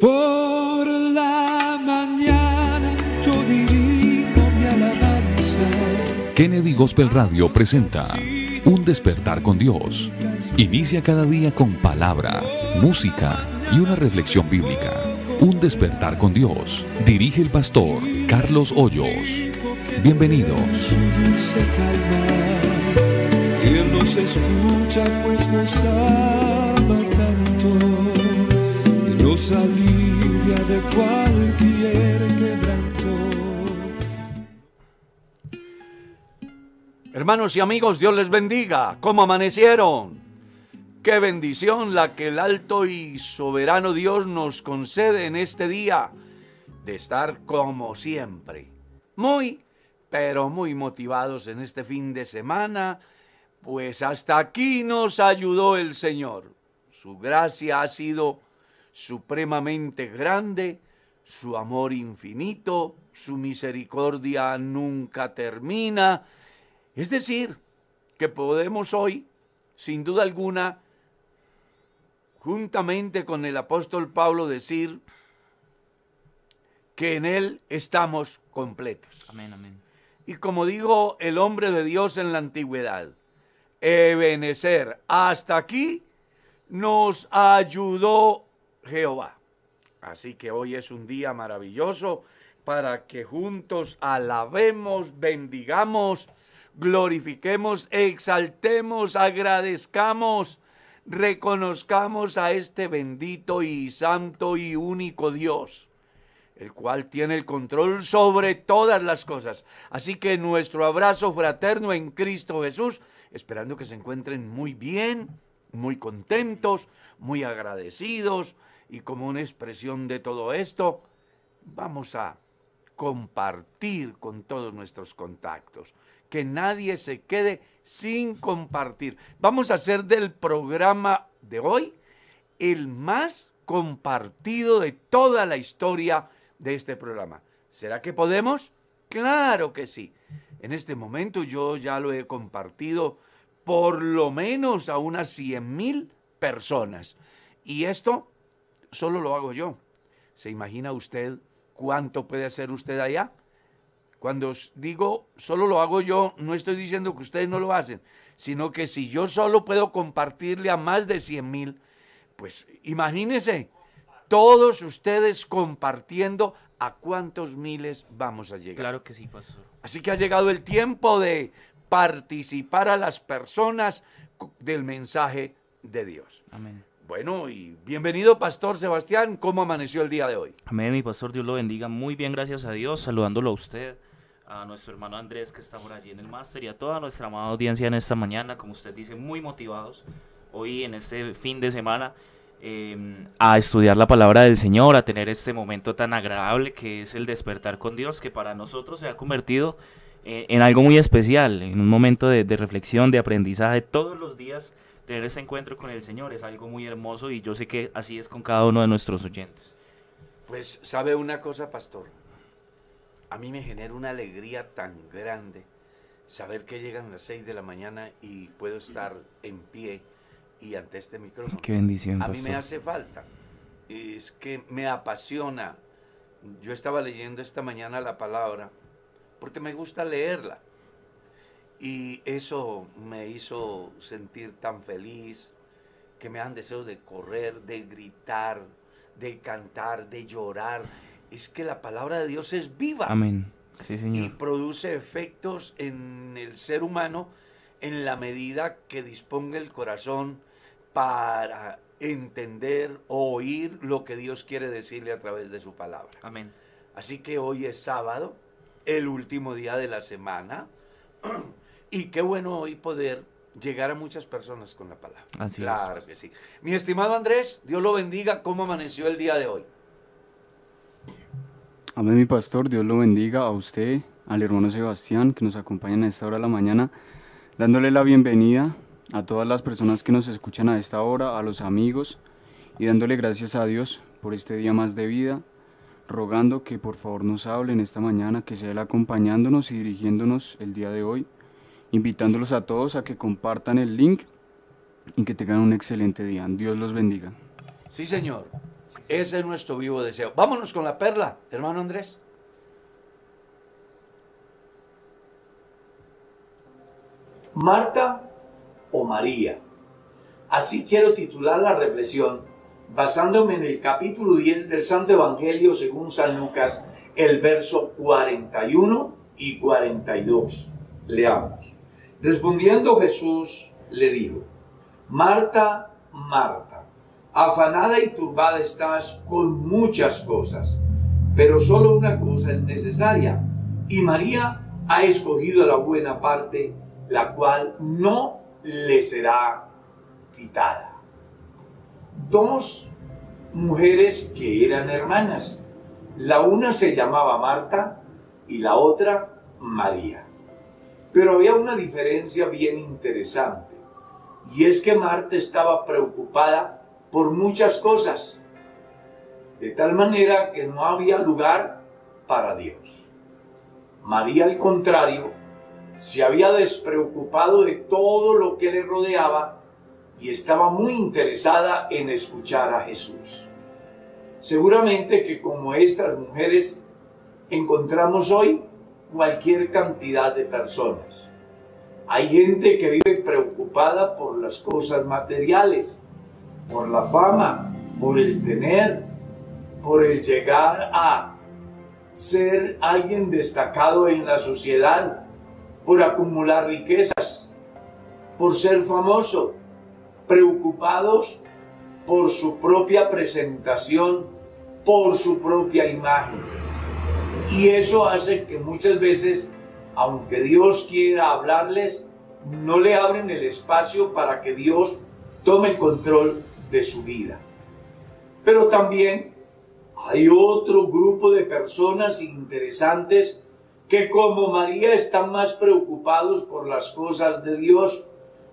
Por la mañana yo dirijo mi alabanza. Kennedy Gospel Radio presenta Un despertar con Dios. Inicia cada día con palabra, música y una reflexión bíblica. Un despertar con Dios. Dirige el pastor Carlos Hoyos. Bienvenidos. Su dulce calma. Y Él nos escucha pues nos nos de cualquier. Hermanos y amigos, Dios les bendiga. ¿Cómo amanecieron? Qué bendición la que el alto y soberano Dios nos concede en este día de estar como siempre. Muy, pero muy motivados en este fin de semana, pues hasta aquí nos ayudó el Señor. Su gracia ha sido supremamente grande, su amor infinito, su misericordia nunca termina. Es decir, que podemos hoy, sin duda alguna, juntamente con el apóstol Pablo, decir que en Él estamos completos. Amén, amén. Y como dijo el hombre de Dios en la antigüedad, Ebenezer, hasta aquí nos ayudó Jehová. Así que hoy es un día maravilloso para que juntos alabemos, bendigamos, glorifiquemos, exaltemos, agradezcamos, reconozcamos a este bendito y santo y único Dios, el cual tiene el control sobre todas las cosas. Así que nuestro abrazo fraterno en Cristo Jesús, esperando que se encuentren muy bien, muy contentos, muy agradecidos y como una expresión de todo esto, vamos a compartir con todos nuestros contactos. Que nadie se quede sin compartir. Vamos a hacer del programa de hoy el más compartido de toda la historia de este programa. ¿Será que podemos? Claro que sí. En este momento yo ya lo he compartido por lo menos a unas 100 mil personas. Y esto solo lo hago yo. ¿Se imagina usted cuánto puede hacer usted allá? Cuando os digo solo lo hago yo, no estoy diciendo que ustedes no lo hacen, sino que si yo solo puedo compartirle a más de 100 mil, pues imagínense, todos ustedes compartiendo a cuántos miles vamos a llegar. Claro que sí, pastor. Así que ha llegado el tiempo de participar a las personas del mensaje de Dios. Amén. Bueno, y bienvenido, Pastor Sebastián. ¿Cómo amaneció el día de hoy? Amén, mi pastor, Dios lo bendiga. Muy bien, gracias a Dios. Saludándolo a usted, a nuestro hermano Andrés que está por allí en el máster y a toda nuestra amada audiencia en esta mañana, como usted dice, muy motivados hoy en este fin de semana eh, a estudiar la palabra del Señor, a tener este momento tan agradable que es el despertar con Dios, que para nosotros se ha convertido eh, en algo muy especial, en un momento de reflexión, de aprendizaje todos los días. Tener ese encuentro con el Señor es algo muy hermoso y yo sé que así es con cada uno de nuestros oyentes. Pues sabe una cosa, Pastor. A mí me genera una alegría tan grande saber que llegan las 6 de la mañana y puedo estar en pie y ante este micrófono. Qué bendición, A mí me hace falta. Es que me apasiona. Yo estaba leyendo esta mañana la palabra porque me gusta leerla. Y eso me hizo sentir tan feliz que me dan deseos de correr, de gritar, de cantar, de llorar. Es que la palabra de Dios es viva Amén. Sí, y Señor. produce efectos en el ser humano en la medida que disponga el corazón para entender o oír lo que Dios quiere decirle a través de su palabra. Amén. Así que hoy es sábado, el último día de la semana, y qué bueno hoy poder llegar a muchas personas con la palabra. Así es, claro pastor. que sí. Mi estimado Andrés, Dios lo bendiga. ¿Cómo amaneció el día de hoy? Amén, mi pastor, Dios lo bendiga a usted, al hermano Sebastián, que nos acompañan a esta hora de la mañana, dándole la bienvenida a todas las personas que nos escuchan a esta hora, a los amigos, y dándole gracias a Dios por este día más de vida, rogando que por favor nos hable en esta mañana, que sea Él acompañándonos y dirigiéndonos el día de hoy, invitándolos a todos a que compartan el link y que tengan un excelente día. Dios los bendiga. Sí, señor. Ese es nuestro vivo deseo. Vámonos con la perla, hermano Andrés. Marta o María. Así quiero titular la reflexión, basándome en el capítulo 10 del Santo Evangelio según San Lucas, el verso 41 y 42. Leamos. Respondiendo Jesús le dijo, Marta, Marta, afanada y turbada estás con muchas cosas, pero solo una cosa es necesaria, y María ha escogido la buena parte, la cual no le será quitada. Dos mujeres que eran hermanas. La una se llamaba Marta y la otra María. Pero había una diferencia bien interesante. Y es que Marta estaba preocupada por muchas cosas. De tal manera que no había lugar para Dios. María, al contrario, se había despreocupado de todo lo que le rodeaba y estaba muy interesada en escuchar a Jesús. Seguramente que como estas mujeres encontramos hoy cualquier cantidad de personas. Hay gente que vive preocupada por las cosas materiales, por la fama, por el tener, por el llegar a ser alguien destacado en la sociedad, por acumular riquezas, por ser famoso, preocupados por su propia presentación, por su propia imagen. Y eso hace que muchas veces, aunque Dios quiera hablarles, no le abren el espacio para que Dios tome el control de su vida. Pero también hay otro grupo de personas interesantes que como María están más preocupados por las cosas de Dios,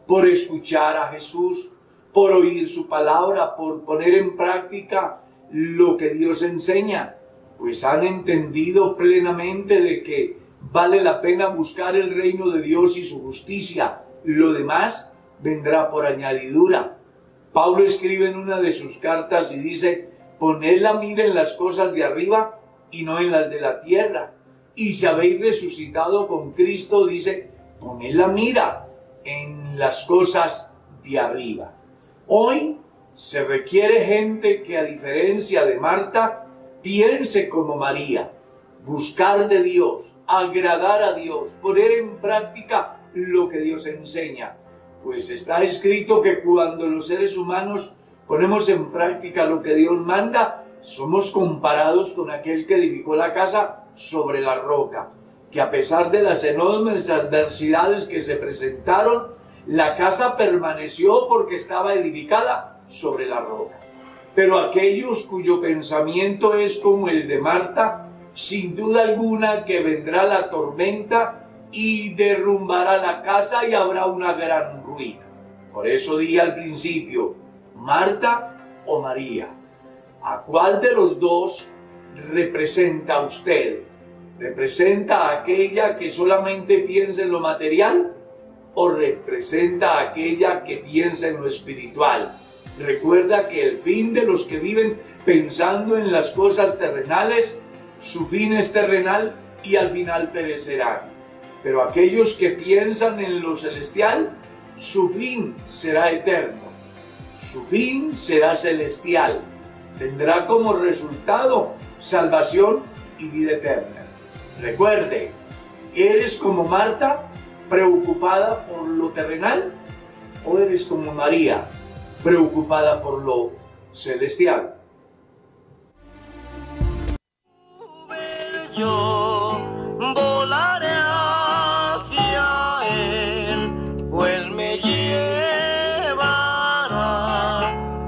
por escuchar a Jesús, por oír su palabra, por poner en práctica lo que Dios enseña pues han entendido plenamente de que vale la pena buscar el reino de Dios y su justicia. Lo demás vendrá por añadidura. Pablo escribe en una de sus cartas y dice, poned la mira en las cosas de arriba y no en las de la tierra. Y si habéis resucitado con Cristo, dice, poned la mira en las cosas de arriba. Hoy se requiere gente que a diferencia de Marta, piense como María, buscar de Dios, agradar a Dios, poner en práctica lo que Dios enseña. Pues está escrito que cuando los seres humanos ponemos en práctica lo que Dios manda, somos comparados con aquel que edificó la casa sobre la roca, que a pesar de las enormes adversidades que se presentaron, la casa permaneció porque estaba edificada sobre la roca. Pero aquellos cuyo pensamiento es como el de Marta, sin duda alguna que vendrá la tormenta y derrumbará la casa y habrá una gran ruina. Por eso di al principio, Marta o María, ¿a cuál de los dos representa usted? ¿Representa a aquella que solamente piensa en lo material o representa a aquella que piensa en lo espiritual? Recuerda que el fin de los que viven pensando en las cosas terrenales, su fin es terrenal y al final perecerán. Pero aquellos que piensan en lo celestial, su fin será eterno. Su fin será celestial. Tendrá como resultado salvación y vida eterna. Recuerde, ¿eres como Marta, preocupada por lo terrenal? ¿O eres como María, preocupada por lo celestial. Yo volaré hacia él, pues me llevará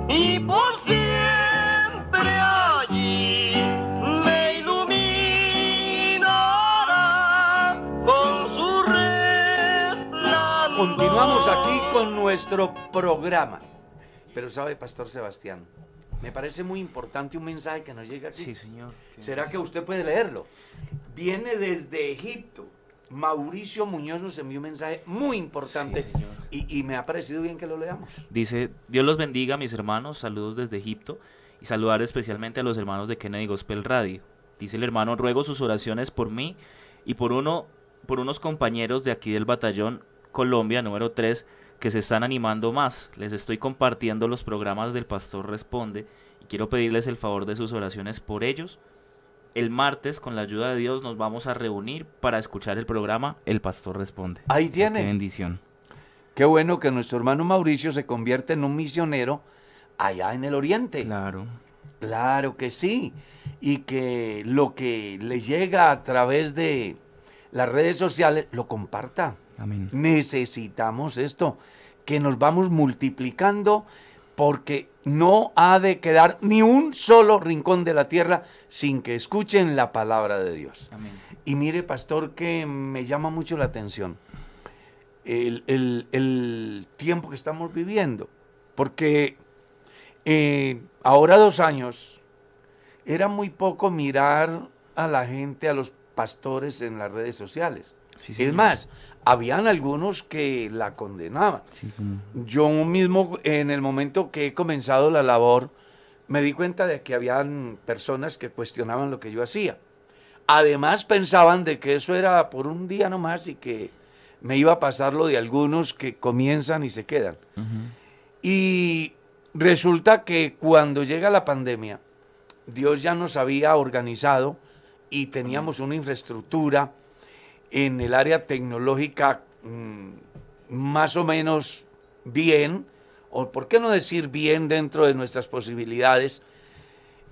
y por siempre allí me iluminará con su resplandor. Continuamos aquí con nuestro programa. Pero sabe, Pastor Sebastián, me parece muy importante un mensaje que nos llega aquí. Sí, señor. ¿Será que usted puede leerlo? Viene desde Egipto. Mauricio Muñoz nos envió un mensaje muy importante Sí, señor. y, y me ha parecido bien que lo leamos. Dice, Dios los bendiga, mis hermanos, saludos desde Egipto. y saludar especialmente a los hermanos de Kennedy Gospel Radio. Dice el hermano, ruego sus oraciones por mí y por uno por unos compañeros de aquí del batallón Colombia número 3 que se están animando más. Les estoy compartiendo los programas del Pastor Responde y quiero pedirles el favor de sus oraciones por ellos. El martes, con la ayuda de Dios, nos vamos a reunir para escuchar el programa El Pastor Responde. Ahí Qué tiene. bendición. Qué bueno que nuestro hermano Mauricio se convierte en un misionero allá en el oriente. Claro. Claro que sí. Y que lo que le llega a través de las redes sociales lo comparta. Amén. Necesitamos esto, que nos vamos multiplicando porque no ha de quedar ni un solo rincón de la tierra sin que escuchen la palabra de Dios. Amén. Y mire, pastor, que me llama mucho la atención el, el- el tiempo que estamos viviendo. Porque eh, ahora dos años era muy poco mirar a la gente, a los pastores en las redes sociales. Sí, es más, habían algunos que la condenaban. Sí, Yo mismo, en el momento que he comenzado la labor, me di cuenta de que habían personas que cuestionaban lo que yo hacía. Además pensaban de que eso era por un día nomás y que me iba a pasar lo de algunos que comienzan y se quedan. Y resulta que cuando llega la pandemia, Dios ya nos había organizado y teníamos una infraestructura en el área tecnológica mm, más o menos bien, o por qué no decir bien dentro de nuestras posibilidades,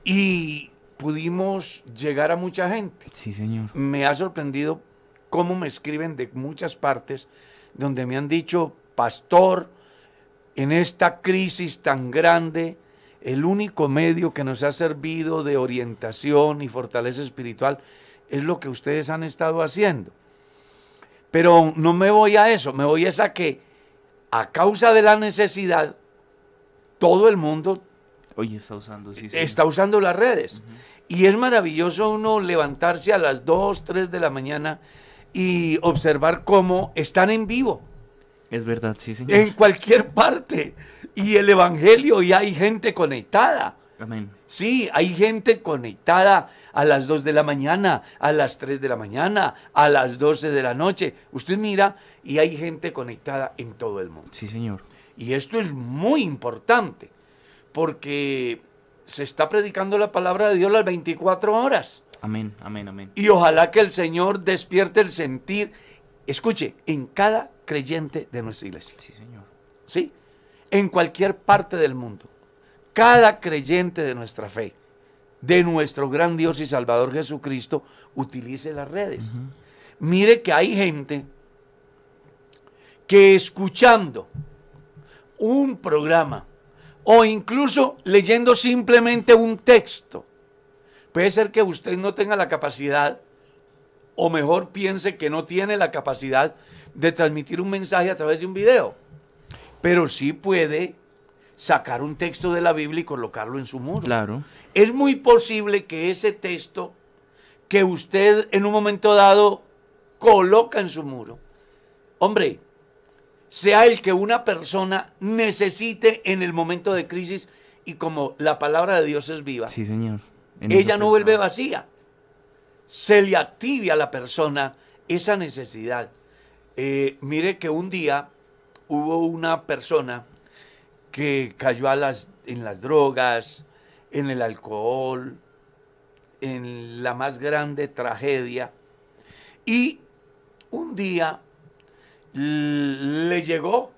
y pudimos llegar a mucha gente Sí, señor. me ha sorprendido cómo me escriben de muchas partes donde me han dicho, pastor, en esta crisis tan grande, el único medio que nos ha servido de orientación y fortaleza espiritual es lo que ustedes han estado haciendo. Pero no me voy a eso, me voy a esa que a causa de la necesidad, todo el mundo Hoy está usando, sí, está usando las redes. Y es maravilloso uno levantarse a las 2, 3 de la mañana y observar cómo están en vivo, Es verdad, sí, señor. en cualquier parte. Y el Evangelio, y hay gente conectada. Amén. Sí, hay gente conectada a las 2 de la mañana, a las 3 de la mañana, a las 12 de la noche. Usted mira y hay gente conectada en todo el mundo. Sí, señor. Y esto es muy importante, porque se está predicando la palabra de Dios las 24 horas. Amén, amén, amén. Y ojalá que el Señor despierte el sentir, escuche, en cada creyente de nuestra iglesia. Sí, señor. ¿Sí? En cualquier parte del mundo. Cada creyente de nuestra fe, de nuestro gran Dios y Salvador Jesucristo, utilice las redes. Mire que hay gente que escuchando un programa o incluso leyendo simplemente un texto, puede ser que usted no tenga la capacidad, o mejor piense que no tiene la capacidad de transmitir un mensaje a través de un video, pero sí puede sacar un texto de la Biblia y colocarlo en su muro. Claro. Es muy posible que ese texto que usted en un momento dado coloca en su muro, hombre, sea el que una persona necesite en el momento de crisis y como la palabra de Dios es viva, Sí, señor. En ella no vuelve vacía. Se le active a la persona esa necesidad. Eh, mire que un día hubo una persona que cayó a las, en las drogas, en el alcohol, en la más grande tragedia. Y un día le llegó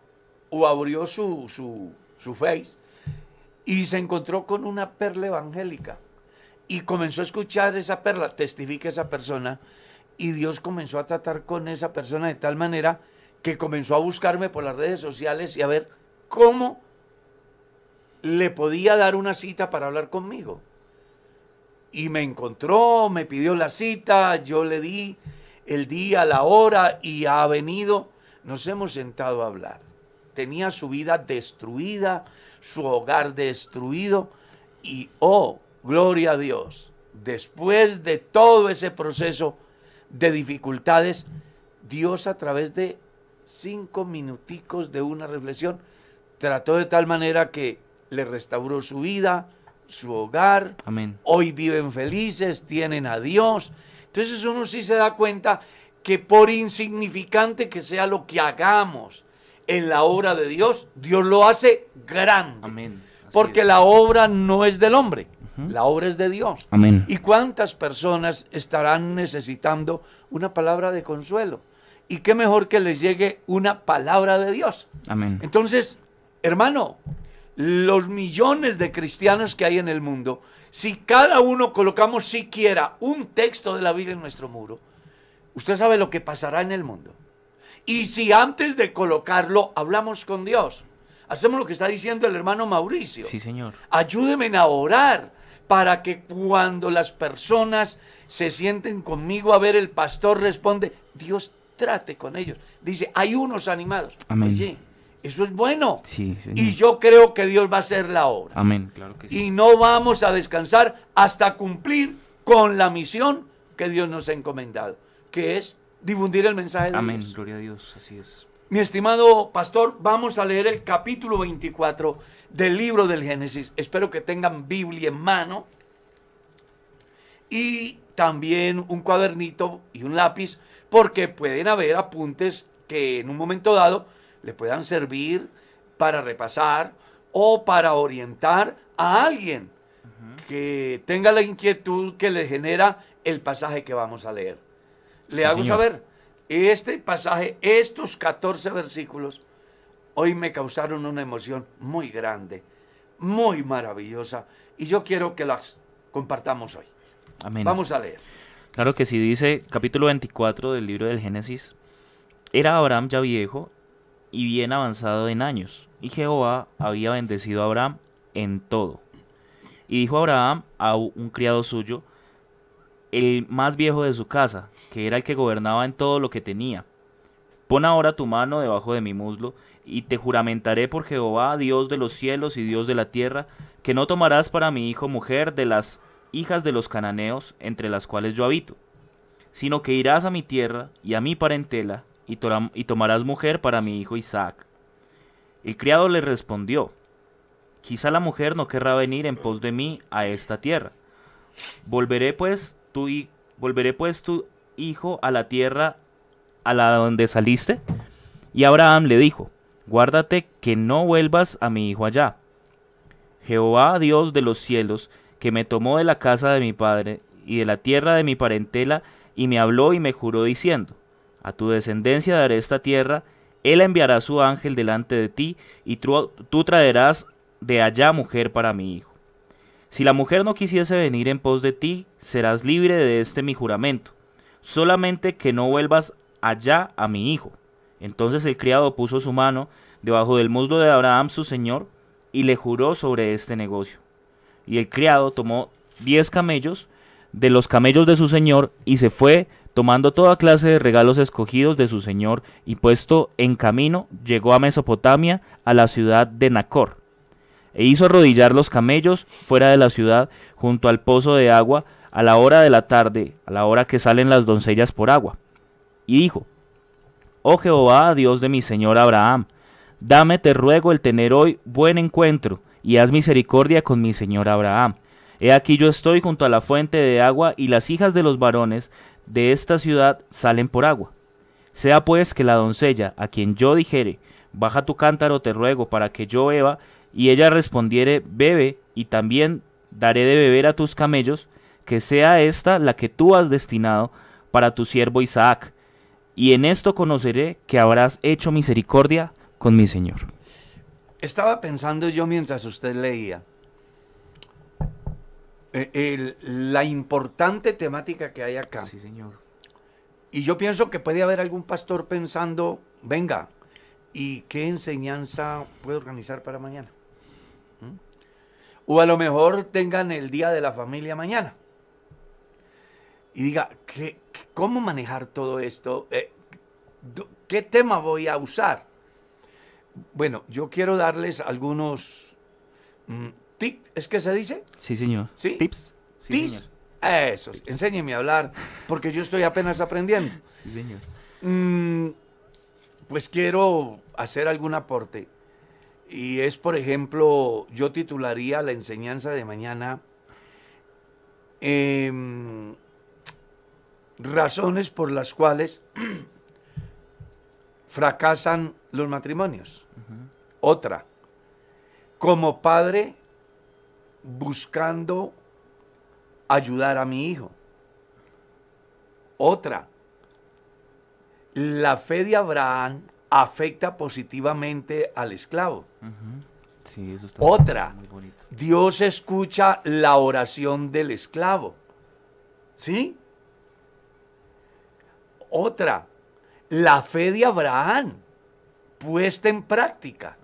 o abrió su, su, su face y se encontró con una perla evangélica y comenzó a escuchar esa perla, testifica esa persona, y Dios comenzó a tratar con esa persona de tal manera que comenzó a buscarme por las redes sociales y a ver cómo le podía dar una cita para hablar conmigo. Y me encontró, me pidió la cita, yo le di el día, la hora y ha venido, nos hemos sentado a hablar. Tenía su vida destruida, su hogar destruido y, oh, gloria a Dios, después de todo ese proceso de dificultades, Dios a través de cinco minuticos de una reflexión trató de tal manera que le restauró su vida, su hogar, Amén. hoy viven felices, tienen a Dios. Entonces uno sí se da cuenta que por insignificante que sea lo que hagamos en la obra de Dios, Dios lo hace grande. Amén. Porque es. la obra no es del hombre, la obra es de Dios. Amén. ¿Y cuántas personas estarán necesitando una palabra de consuelo? Y qué mejor que les llegue una palabra de Dios. Amén. Entonces, hermano, los millones de cristianos que hay en el mundo, si cada uno colocamos siquiera un texto de la Biblia en nuestro muro, usted sabe lo que pasará en el mundo. Y si antes de colocarlo hablamos con Dios, hacemos lo que está diciendo el hermano Mauricio. Sí, señor. Ayúdeme a orar para que cuando las personas se sienten conmigo a ver el pastor responde, Dios trate con ellos. Dice, hay unos animados. Amén. Oye, eso es bueno. Sí, señor. Y yo creo que Dios va a hacer la obra. Amén. Claro que sí. Y no vamos a descansar hasta cumplir con la misión que Dios nos ha encomendado, que es difundir el mensaje de Amén. Dios. Gloria a Dios. Así es. Mi estimado pastor, vamos a leer el capítulo 24 del libro del Génesis. Espero que tengan Biblia en mano y también un cuadernito y un lápiz, porque pueden haber apuntes que en un momento dado le puedan servir para repasar o para orientar a alguien que tenga la inquietud que le genera el pasaje que vamos a leer. Le Sí, hago señor. saber, este pasaje, estos 14 versículos, hoy me causaron una emoción muy grande, muy maravillosa, y yo quiero que las compartamos hoy. Amén. Vamos a leer. Claro que sí, dice capítulo 24 del libro del Génesis. Era Abraham ya viejo y bien avanzado en años, y Jehová había bendecido a Abraham en todo. Y dijo Abraham a un criado suyo, el más viejo de su casa, que era el que gobernaba en todo lo que tenía. Pon ahora tu mano debajo de mi muslo, y te juramentaré por Jehová, Dios de los cielos y Dios de la tierra, que no tomarás para mi hijo mujer de las hijas de los cananeos, entre las cuales yo habito, sino que irás a mi tierra y a mi parentela, y, tomarás mujer para mi hijo Isaac. El criado le respondió, quizá la mujer no querrá venir en pos de mí a esta tierra. Volveré pues tu, volveré pues tu hijo a la tierra a la donde saliste. Y Abraham le dijo, guárdate que no vuelvas a mi hijo allá. Jehová Dios de los cielos, que me tomó de la casa de mi padre y de la tierra de mi parentela, y me habló y me juró diciendo, a tu descendencia daré esta tierra, él enviará su ángel delante de ti, y tú, traerás de allá mujer para mi hijo. Si la mujer no quisiese venir en pos de ti, serás libre de este mi juramento, solamente que no vuelvas allá a mi hijo. Entonces el criado puso su mano debajo del muslo de Abraham su señor, y le juró sobre este negocio. Y el criado tomó diez camellos de los camellos de su señor y se fue tomando toda clase de regalos escogidos de su señor y puesto en camino llegó a Mesopotamia a la ciudad de Nacor. E hizo arrodillar los camellos fuera de la ciudad junto al pozo de agua a la hora de la tarde, a la hora que salen las doncellas por agua. Y dijo, Oh Jehová, Dios de mi señor Abraham, dame te ruego el tener hoy buen encuentro y haz misericordia con mi señor Abraham. He aquí yo estoy junto a la fuente de agua y las hijas de los varones de esta ciudad salen por agua. Sea pues que la doncella, a quien yo dijere, baja tu cántaro te ruego para que yo beba, y ella respondiere, bebe, y también daré de beber a tus camellos, que sea esta la que tú has destinado para tu siervo Isaac. Y en esto conoceré que habrás hecho misericordia con mi Señor. Estaba pensando yo mientras usted leía eh, el- la importante temática que hay acá. Señor. Y yo pienso que puede haber algún pastor pensando, venga, ¿y qué enseñanza puedo organizar para mañana? ¿Mm? O a lo mejor tengan el día de la familia mañana. Y diga, ¿qué, ¿cómo manejar todo esto? Eh, ¿Qué tema voy a usar? Bueno, yo quiero darles algunos mm, tips, ¿es que se dice? Sí, señor. ¿Sí? Tips. Sí, Tips. señor. Eso, enséñeme a hablar, porque yo estoy apenas aprendiendo. Sí, señor. Mm, pues quiero hacer algún aporte. Y es, por ejemplo, yo titularía la enseñanza de mañana em, razones por las cuales fracasan los matrimonios. Otra, como padre buscando ayudar a mi hijo. Otra, la fe de Abraham afecta positivamente al esclavo. Sí, eso está Otra, muy. Dios escucha la oración del esclavo. ¿Sí? Otra, la fe de Abraham puesta en práctica.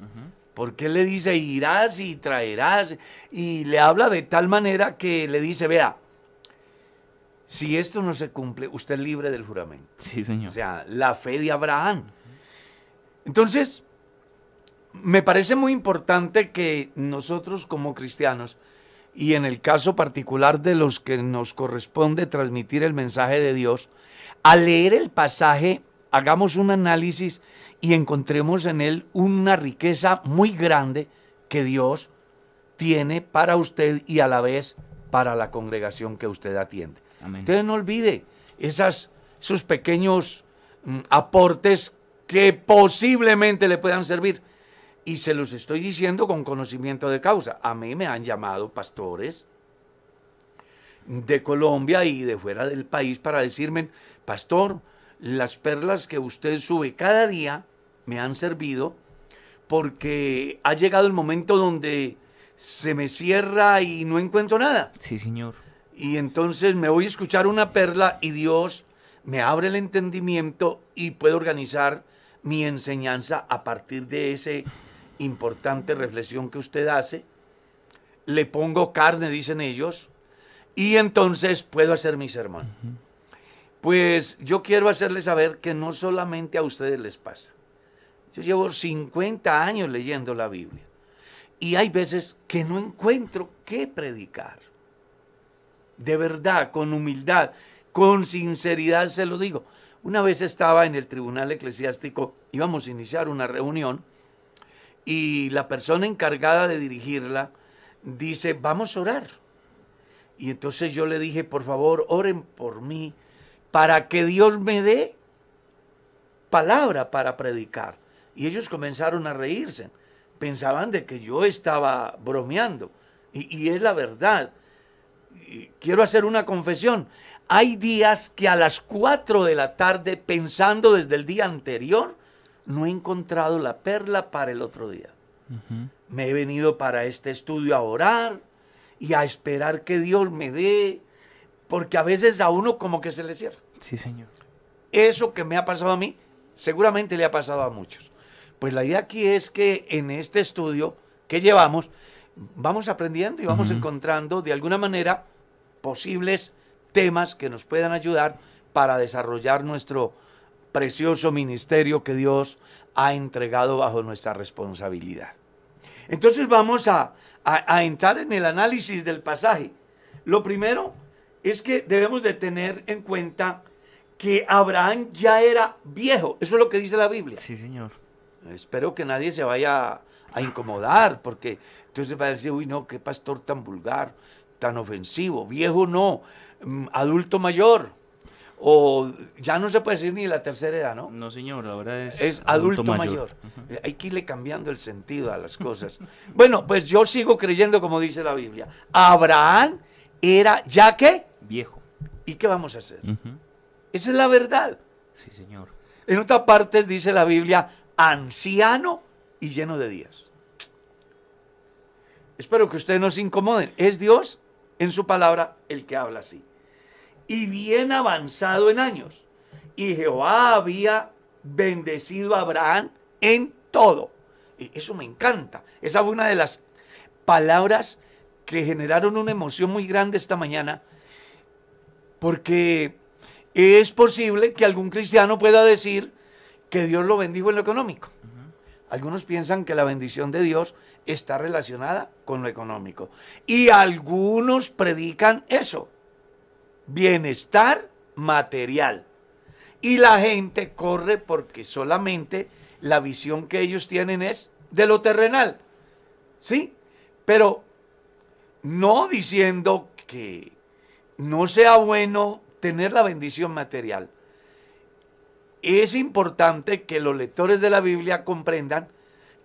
Porque él le dice, irás y traerás. Y le habla de tal manera que le dice, vea, si esto no se cumple, usted es libre del juramento. Sí, señor. O sea, la fe de Abraham. Entonces, me parece muy importante que nosotros como cristianos, y en el caso particular de los que nos corresponde transmitir el mensaje de Dios, al leer el pasaje, hagamos un análisis y encontremos en él una riqueza muy grande que Dios tiene para usted y a la vez para la congregación que usted atiende. Amén. Entonces no olvide esas, esos pequeños mm, aportes que posiblemente le puedan servir. Y se los estoy diciendo con conocimiento de causa. A mí me han llamado pastores de Colombia y de fuera del país para decirme, pastor, las perlas que usted sube cada día me han servido porque ha llegado el momento donde se me cierra y no encuentro nada. Sí, señor. Y entonces me voy a escuchar una perla y Dios me abre el entendimiento y puedo organizar mi enseñanza a partir de ese importante reflexión que usted hace. Le pongo carne, dicen ellos, y entonces puedo hacer mi sermón. Pues yo quiero hacerles saber que no solamente a ustedes les pasa. Yo llevo 50 años leyendo la Biblia y hay veces que no encuentro qué predicar. De verdad, con humildad, con sinceridad se lo digo. Una vez estaba en el tribunal eclesiástico, íbamos a iniciar una reunión y la persona encargada de dirigirla dice, vamos a orar. Y entonces yo le dije, por favor, oren por mí para que Dios me dé palabra para predicar. Y ellos comenzaron a reírse. Pensaban de que yo estaba bromeando. Y, y es la verdad. Y quiero hacer una confesión. Hay días que a las 4 de la tarde, pensando desde el día anterior, no he encontrado la perla para el otro día. Me he venido para este estudio a orar y a esperar que Dios me dé, porque a veces a uno como que se le cierra. Sí, señor. Eso que me ha pasado a mí, seguramente le ha pasado a muchos. Pues la idea aquí es que en este estudio que llevamos, vamos aprendiendo y vamos encontrando de alguna manera posibles temas que nos puedan ayudar para desarrollar nuestro precioso ministerio que Dios ha entregado bajo nuestra responsabilidad. Entonces vamos a, a- a entrar en el análisis del pasaje. Lo primero es que debemos de tener en cuenta que Abraham ya era viejo. Eso es lo que dice la Biblia. Sí, señor. Espero que nadie se vaya a incomodar, porque entonces va a decir, uy, no, qué pastor tan vulgar, tan ofensivo. Viejo no, mm, adulto mayor. O ya no se puede decir ni la tercera edad, ¿no? No, señor, ahora es, Es adulto, mayor. Eh, Hay que irle cambiando el sentido a las cosas. bueno, pues yo sigo creyendo como dice la Biblia. Abraham era ya que, Viejo. ¿y qué vamos a hacer? Esa es la verdad. Sí, señor. En otras partes dice la Biblia, anciano y lleno de días. Espero que ustedes no se incomoden. Es Dios en su palabra el que habla así. Y bien avanzado en años. Y Jehová había bendecido a Abraham en todo. Y eso me encanta. Esa fue una de las palabras que generaron una emoción muy grande esta mañana. Porque es posible que algún cristiano pueda decir que Dios lo bendijo en lo económico. Algunos piensan que la bendición de Dios está relacionada con lo económico. Y algunos predican eso, bienestar material. Y la gente corre porque solamente la visión que ellos tienen es de lo terrenal. ¿Sí? Pero no diciendo que no sea bueno tener la bendición material. Es importante que los lectores de la Biblia comprendan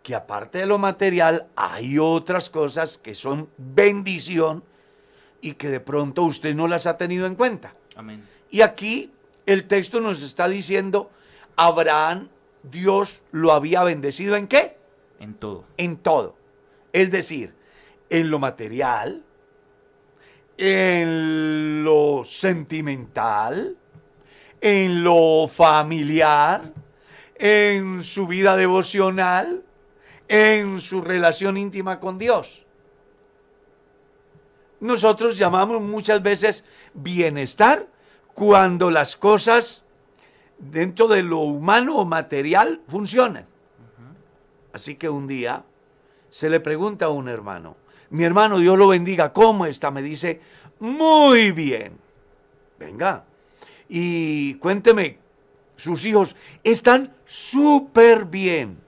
que aparte de lo material hay otras cosas que son bendición y que de pronto usted no las ha tenido en cuenta. Amén. Y aquí el texto nos está diciendo, Abraham, Dios lo había bendecido en qué? En todo. En todo. Es decir, en lo material, en lo sentimental, en lo familiar, en su vida devocional, en su relación íntima con Dios. Nosotros llamamos muchas veces bienestar cuando las cosas dentro de lo humano o material funcionan. Así que un día se le pregunta a un hermano, mi hermano, Dios lo bendiga, ¿cómo está? Me dice, muy bien. Venga, y cuénteme, sus hijos están súper bien.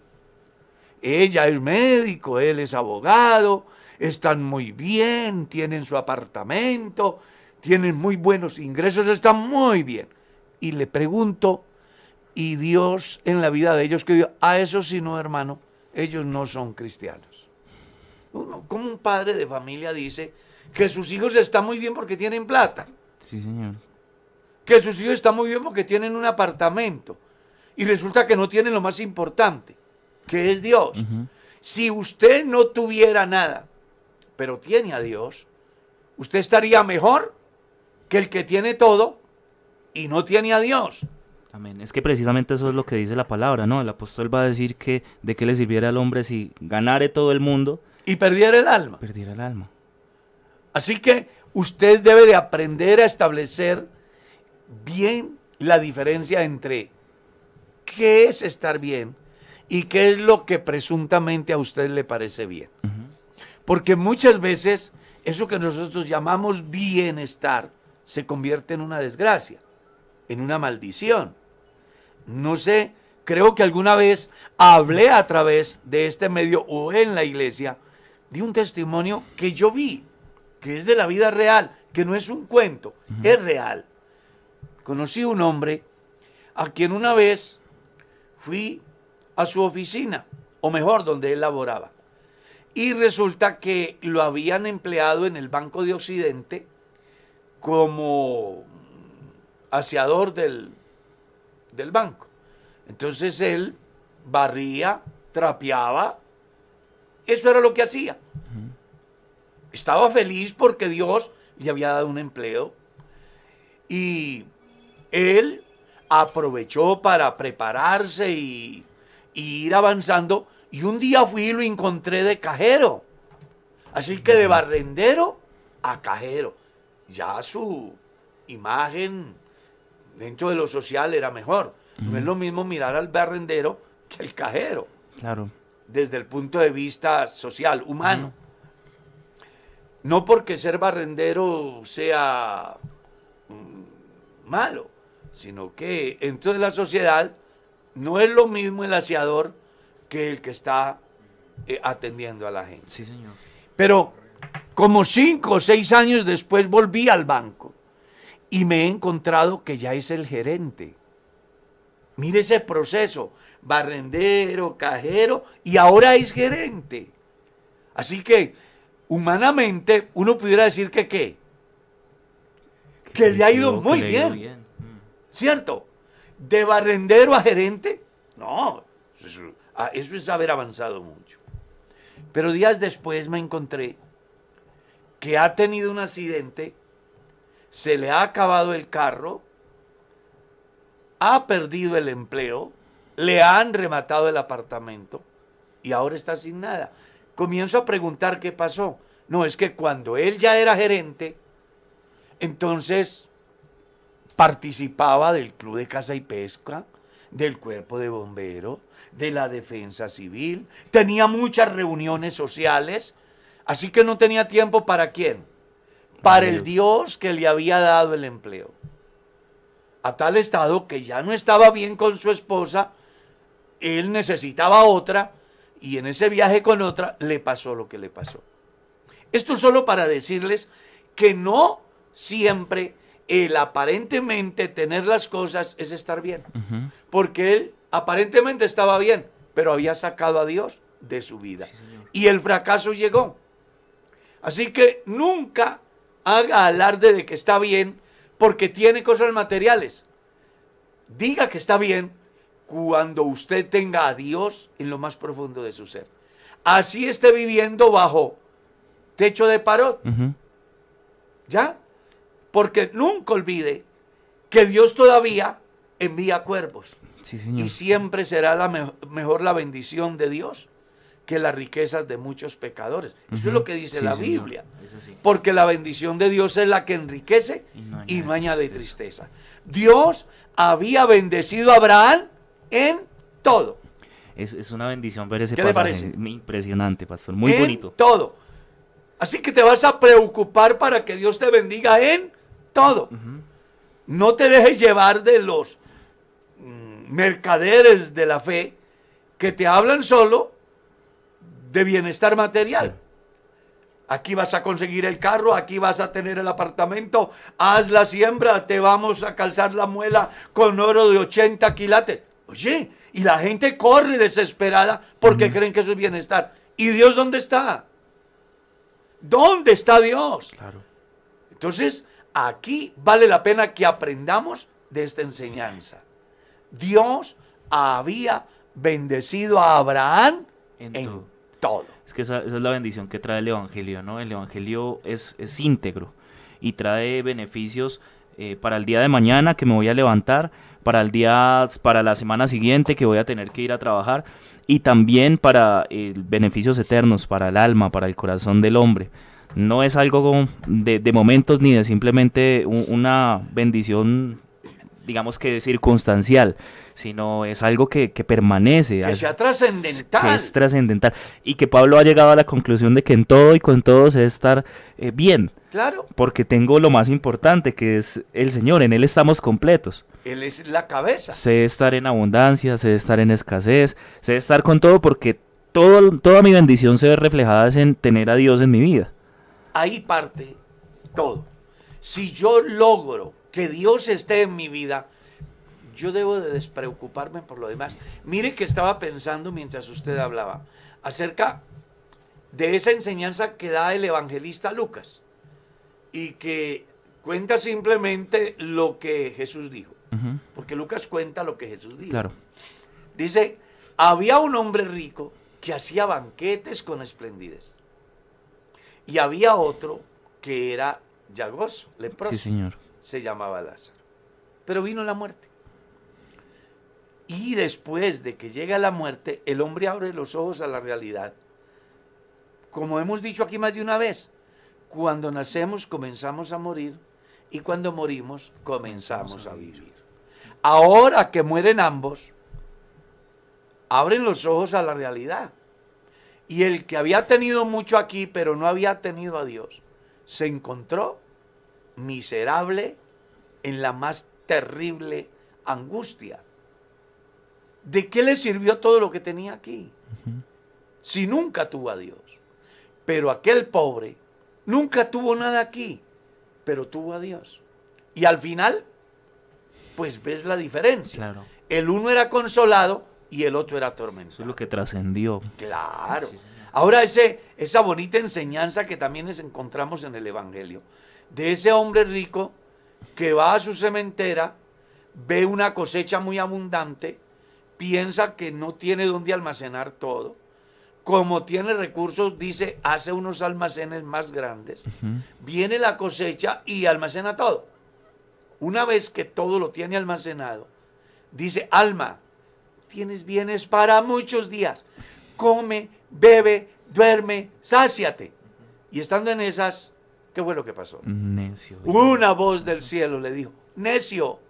Ella es médico, él es abogado, están muy bien, tienen su apartamento, tienen muy buenos ingresos, están muy bien. Y le pregunto, ¿y Dios en la vida de ellos que dio? A eso sí no, hermano, ellos no son cristianos. Uno, como un padre de familia dice que sus hijos están muy bien porque tienen plata, Sí, señor. Que sus hijos están muy bien porque tienen un apartamento, y resulta que no tienen lo más importante, que es Dios. Si usted no tuviera nada, pero tiene a Dios, usted estaría mejor que el que tiene todo y no tiene a Dios. Amén. Es que precisamente eso es lo que dice la palabra, ¿no? El apóstol va a decir que de qué le sirviera al hombre si ganare todo el mundo, Y perdiera el alma. perdiera el alma. Así que usted debe de aprender a establecer bien la diferencia entre qué es estar bien y qué es lo que presuntamente a usted le parece bien. Porque muchas veces eso que nosotros llamamos bienestar se convierte en una desgracia, en una maldición. No sé, creo que alguna vez hablé a través de este medio o en la iglesia de un testimonio que yo vi, que es de la vida real, que no es un cuento, es real. Conocí un hombre a quien una vez fui a su oficina, o mejor, donde él laboraba. Y resulta que lo habían empleado en el Banco de Occidente como aseador del, del banco. Entonces él barría, trapeaba, eso era lo que hacía. Estaba feliz porque Dios le había dado un empleo y él aprovechó para prepararse y, y ir avanzando. Y un día fui y lo encontré de cajero. Así que de barrendero a cajero. Ya su imagen dentro de lo social era mejor. No es lo mismo mirar al barrendero que al cajero, Claro. desde el punto de vista social, humano. No porque ser barrendero sea mm, malo, sino que de la sociedad no es lo mismo el aseador que el que está eh, atendiendo a la gente. Sí, señor. Pero como cinco o seis años después volví al banco y me he encontrado que ya es el gerente. Mire ese proceso, barrendero, cajero y ahora es gerente. Así que humanamente uno pudiera decir que qué, que le ha ido muy bien. ¿Cierto? De barrendero a gerente, no, ah, eso es haber avanzado mucho. Pero días después me encontré que ha tenido un accidente, se le ha acabado el carro, ha perdido el empleo, le han rematado el apartamento y ahora está sin nada. Comienzo a preguntar qué pasó. No, es que cuando él ya era gerente, entonces participaba del Club de Caza y Pesca, del Cuerpo de Bomberos, de la Defensa Civil, tenía muchas reuniones sociales, así que no tenía tiempo para quién, para el Dios que le había dado el empleo. A tal estado que ya no estaba bien con su esposa, él necesitaba otra y en ese viaje con otra le pasó lo que le pasó. Esto solo para decirles que no siempre el aparentemente tener las cosas es estar bien. Porque él aparentemente estaba bien, pero había sacado a Dios de su vida. y el fracaso llegó. Así que nunca haga alarde de que está bien porque tiene cosas materiales. Diga que está bien cuando usted tenga a Dios en lo más profundo de su ser. Así esté viviendo bajo techo de parot. ¿Ya? Porque nunca olvide que Dios todavía envía cuervos. Sí, señor. Y siempre será la me- mejor la bendición de Dios que las riquezas de muchos pecadores. Eso es lo que dice Sí, la señor. Biblia. Porque la bendición de Dios es la que enriquece Y no y añade no añade tristeza. tristeza. Dios había bendecido a Abraham en todo. Es, es una bendición ver ese ¿Qué le pasaje. parece? Impresionante, pastor. Muy en bonito. todo. Así que te vas a preocupar para que Dios te bendiga en todo. No te dejes llevar de los mm, mercaderes de la fe que te hablan solo de bienestar material. Sí. Aquí vas a conseguir el carro, aquí vas a tener el apartamento, haz la siembra, te vamos a calzar la muela con oro de 80 quilates. Oye, y la gente corre desesperada porque creen que eso es bienestar. ¿Y Dios dónde está? ¿Dónde está Dios? Claro. Entonces, aquí vale la pena que aprendamos de esta enseñanza. Dios había bendecido a Abraham En en, todo. todo. Es que esa, esa es la bendición que trae el Evangelio, ¿no? El Evangelio es, es íntegro y trae beneficios eh, para el día de mañana que me voy a levantar, para el día, para la semana siguiente que voy a tener que ir a trabajar y también para eh, beneficios eternos, para el alma, para el corazón del hombre. No es algo de, de momentos ni de simplemente un- una bendición, digamos que circunstancial, sino es algo que, que permanece. Que sea trascendental. que es trascendental. Y que Pablo ha llegado a la conclusión de que en todo y con todo se debe estar eh, bien, Claro, porque tengo lo más importante, que es el Señor, en Él estamos completos. Él es la cabeza. Sé estar en abundancia, sé estar en escasez, sé estar con todo, porque todo, toda mi bendición se ve reflejada en tener a Dios en mi vida. Ahí parte todo. Si yo logro que Dios esté en mi vida, yo debo de despreocuparme por lo demás. Mire que estaba pensando mientras usted hablaba acerca de esa enseñanza que da el evangelista Lucas y que cuenta simplemente lo que Jesús dijo. Porque Lucas cuenta lo que Jesús dijo. Claro. Dice, había un hombre rico que hacía banquetes con esplendidez. Y había otro que era llagoso, leproso. Sí, señor. Se llamaba Lázaro. Pero vino la muerte. Y después de que llega la muerte, el hombre abre los ojos a la realidad. Como hemos dicho aquí más de una vez, cuando nacemos comenzamos a morir y cuando morimos comenzamos a vivir. Ahora que mueren ambos, abren los ojos a la realidad. Y el que había tenido mucho aquí, pero no había tenido a Dios, se encontró miserable en la más terrible angustia. ¿De qué le sirvió todo lo que tenía aquí? Si nunca tuvo a Dios. Pero aquel pobre nunca tuvo nada aquí, pero tuvo a Dios. Y al final, pues ves la diferencia. Claro. El uno era consolado y el otro era atormentado. Eso es lo que trascendió. Claro. Sí. Ahora ese, esa bonita enseñanza que también les encontramos en el Evangelio, de ese hombre rico que va a su cementera, ve una cosecha muy abundante, piensa que no tiene dónde almacenar todo. Como tiene recursos, dice, hace unos almacenes más grandes. Viene la cosecha y almacena todo. Una vez que todo lo tiene almacenado, dice, alma, tienes bienes para muchos días. Come, bebe, duerme, sáciate. Y estando en esas, ¿qué fue lo que pasó? Necio. Una voz del cielo le dijo, necio,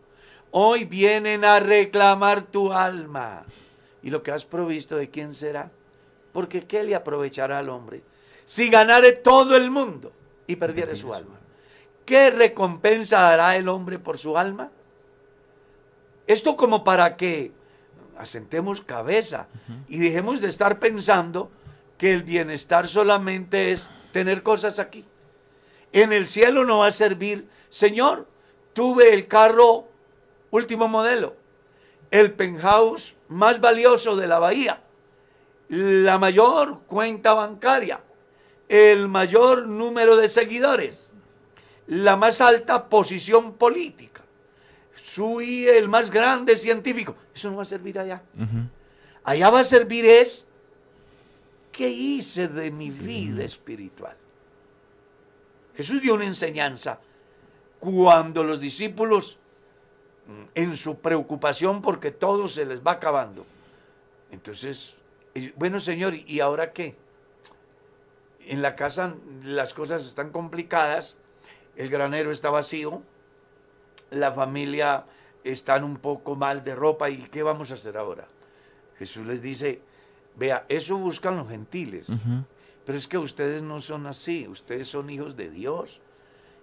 hoy vienen a reclamar tu alma. ¿Y lo que has provisto de quién será? Porque ¿qué le aprovechará al hombre si ganare todo el mundo y perdiere su alma? ¿Qué recompensa dará el hombre por su alma? Esto como para que asentemos cabeza y dejemos de estar pensando que el bienestar solamente es tener cosas aquí. En el cielo no va a servir, Señor, tuve el carro último modelo, el penthouse más valioso de la bahía, la mayor cuenta bancaria, el mayor número de seguidores, la más alta posición política, soy el más grande científico. Eso no va a servir allá. Allá va a servir es qué hice de mi vida espiritual. Jesús dio una enseñanza cuando los discípulos, mm, en su preocupación porque todo se les va acabando, entonces, ellos, bueno Señor, ¿y ahora qué? En la casa las cosas están complicadas, el granero está vacío, la familia está un poco mal de ropa y ¿qué vamos a hacer ahora? Jesús les dice, vea, eso buscan los gentiles, pero es que ustedes no son así, ustedes son hijos de Dios.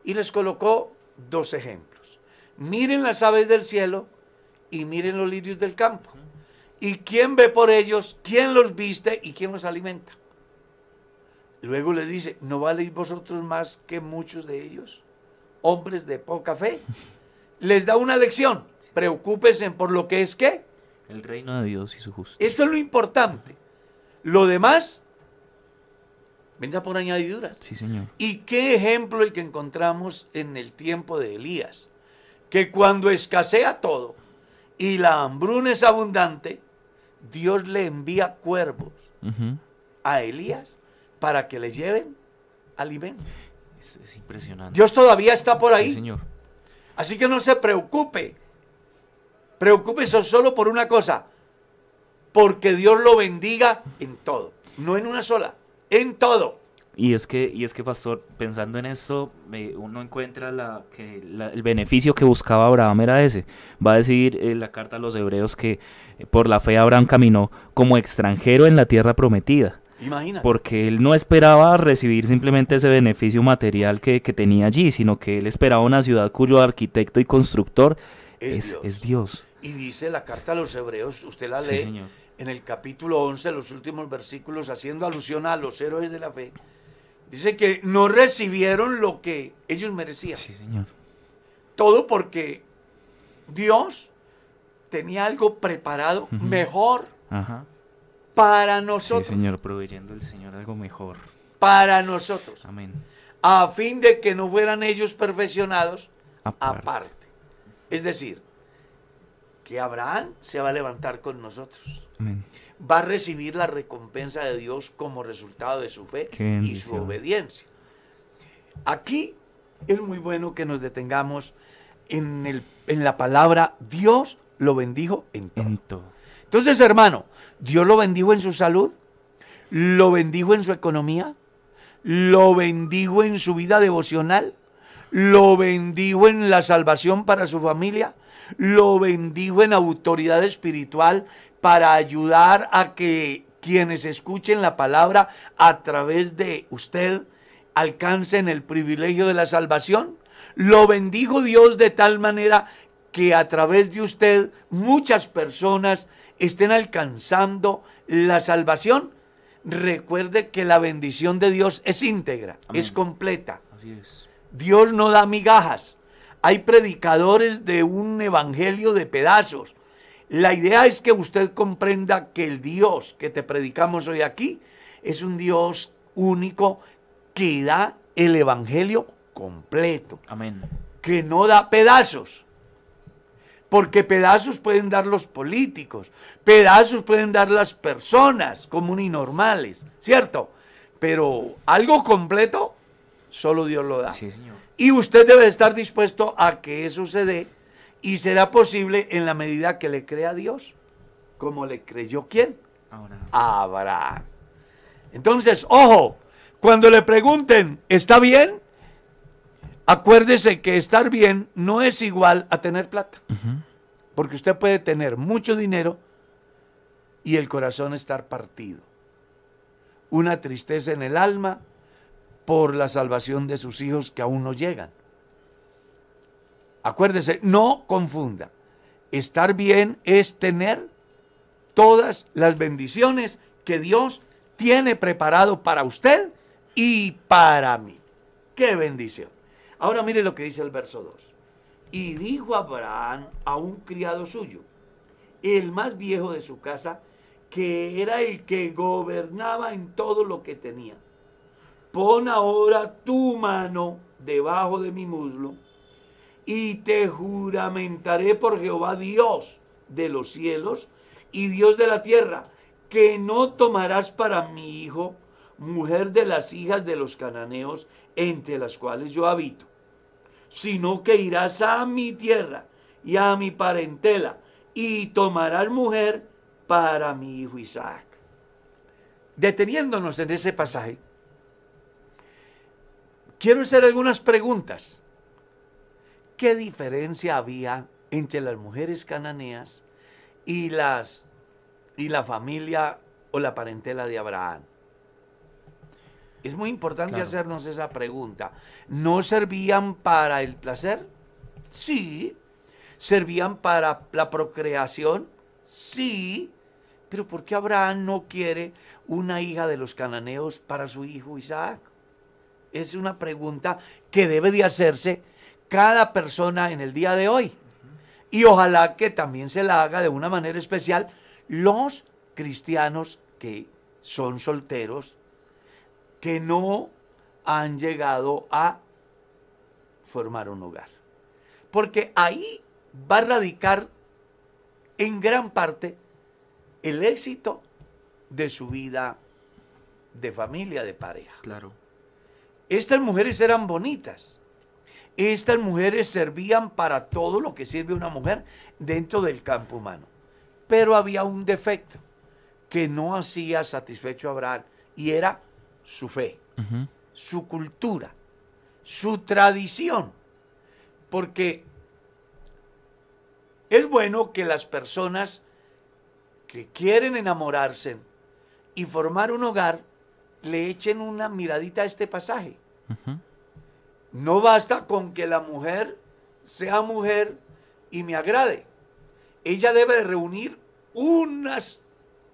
Y les colocó dos ejemplos. Miren las aves del cielo y miren los lirios del campo. ¿Y quién ve por ellos? ¿Quién los viste y quién los alimenta? Luego les dice, ¿no valéis vosotros más que muchos de ellos? Hombres de poca fe. Les da una lección. Preocúpense por lo que es que. El reino de Dios y su justicia. Eso es lo importante. Lo demás, vendrá por añadiduras. Sí, Señor. ¿Y qué ejemplo el que encontramos en el tiempo de Elías? Que cuando escasea todo y la hambruna es abundante, Dios le envía cuervos a Elías para que le lleven alimento. es, es impresionante. Dios todavía está por ahí. Sí, Señor. Así que no se preocupe. Preocúpese solo por una cosa. Porque Dios lo bendiga en todo. No en una sola. En todo. Y es que, y es que pastor, pensando en esto, me- uno encuentra la, que el beneficio que buscaba Abraham era ese. Va a decir eh, la carta a los hebreos que eh, por la fe Abraham caminó como extranjero en la tierra prometida. Imagínate. Porque él no esperaba recibir simplemente ese beneficio material que, que tenía allí, sino que él esperaba una ciudad cuyo arquitecto y constructor Es es, Dios. es Dios. Y dice la carta a los hebreos, usted la lee en el capítulo 11, los últimos versículos, haciendo alusión a los héroes de la fe. Dice que no recibieron lo que ellos merecían. Sí, señor. Todo porque Dios tenía algo preparado mejor Ajá. Para Sí, nosotros. señor, proveyendo el Señor algo mejor. Para nosotros. Amén. A fin de que no fueran ellos perfeccionados Aparte. aparte. Es decir, que Abraham se va a levantar con nosotros. Amén. Va a recibir la recompensa de Dios como resultado de su fe y su obediencia. Aquí es muy bueno que nos detengamos en, el, en la palabra Dios lo bendijo en todo. En todo. Entonces, hermano, Dios lo bendijo en su salud, lo bendijo en su economía, lo bendijo en su vida devocional, lo bendijo en la salvación para su familia, lo bendijo en autoridad espiritual para ayudar a que quienes escuchen la palabra a través de usted alcancen el privilegio de la salvación. Lo bendijo Dios de tal manera que a través de usted muchas personas estén alcanzando la salvación. Recuerde que la bendición de Dios es íntegra, Amén. es completa. Así es. Dios no da migajas. Hay predicadores de un evangelio de pedazos. La idea es que usted comprenda que el Dios que te predicamos hoy aquí es un Dios único que da el evangelio completo, Amén. que no da pedazos. Porque pedazos pueden dar los políticos, pedazos pueden dar las personas comunes y normales, ¿cierto? Pero algo completo, solo Dios lo da. Sí, señor. Y usted debe estar dispuesto a que eso se dé y será posible en la medida que le crea a Dios, como le creyó quién? Ahora. Abraham. Entonces, ojo, cuando le pregunten, ¿está bien? Acuérdese que estar bien no es igual a tener plata, porque usted puede tener mucho dinero y el corazón estar partido. Una tristeza en el alma por la salvación de sus hijos que aún no llegan. Acuérdese, no confunda. Estar bien es tener todas las bendiciones que Dios tiene preparado para usted y para mí. ¡Qué bendición! Ahora mire lo que dice el verso 2. Y dijo Abraham a un criado suyo, el más viejo de su casa, que era el que gobernaba en todo lo que tenía. Pon ahora tu mano debajo de mi muslo y te juramentaré por Jehová Dios de los cielos y Dios de la tierra, que no tomarás para mi hijo mujer de las hijas de los cananeos entre las cuales yo habito, sino que irás a mi tierra y a mi parentela y tomarás mujer para mi hijo Isaac. Deteniéndonos en ese pasaje, quiero hacer algunas preguntas. ¿Qué diferencia había entre las mujeres cananeas y las y la familia o la parentela de Abraham? Es muy importante Claro. hacernos esa pregunta. ¿No servían para el placer? Sí. ¿Servían para la procreación? Sí. Pero ¿por qué Abraham no quiere una hija de los cananeos para su hijo Isaac? Es una pregunta que debe de hacerse cada persona en el día de hoy. Y ojalá que también se la haga de una manera especial los cristianos que son solteros, que no han llegado a formar un hogar. Porque ahí va a radicar en gran parte el éxito de su vida de familia, de pareja. Claro. Estas mujeres eran bonitas. Estas mujeres servían para todo lo que sirve una mujer dentro del campo humano. Pero había un defecto que no hacía satisfecho a Abraham y era su fe, su cultura, su tradición. Porque es bueno que las personas que quieren enamorarse y formar un hogar le echen una miradita a este pasaje. No basta con que la mujer sea mujer y me agrade. Ella debe de reunir unas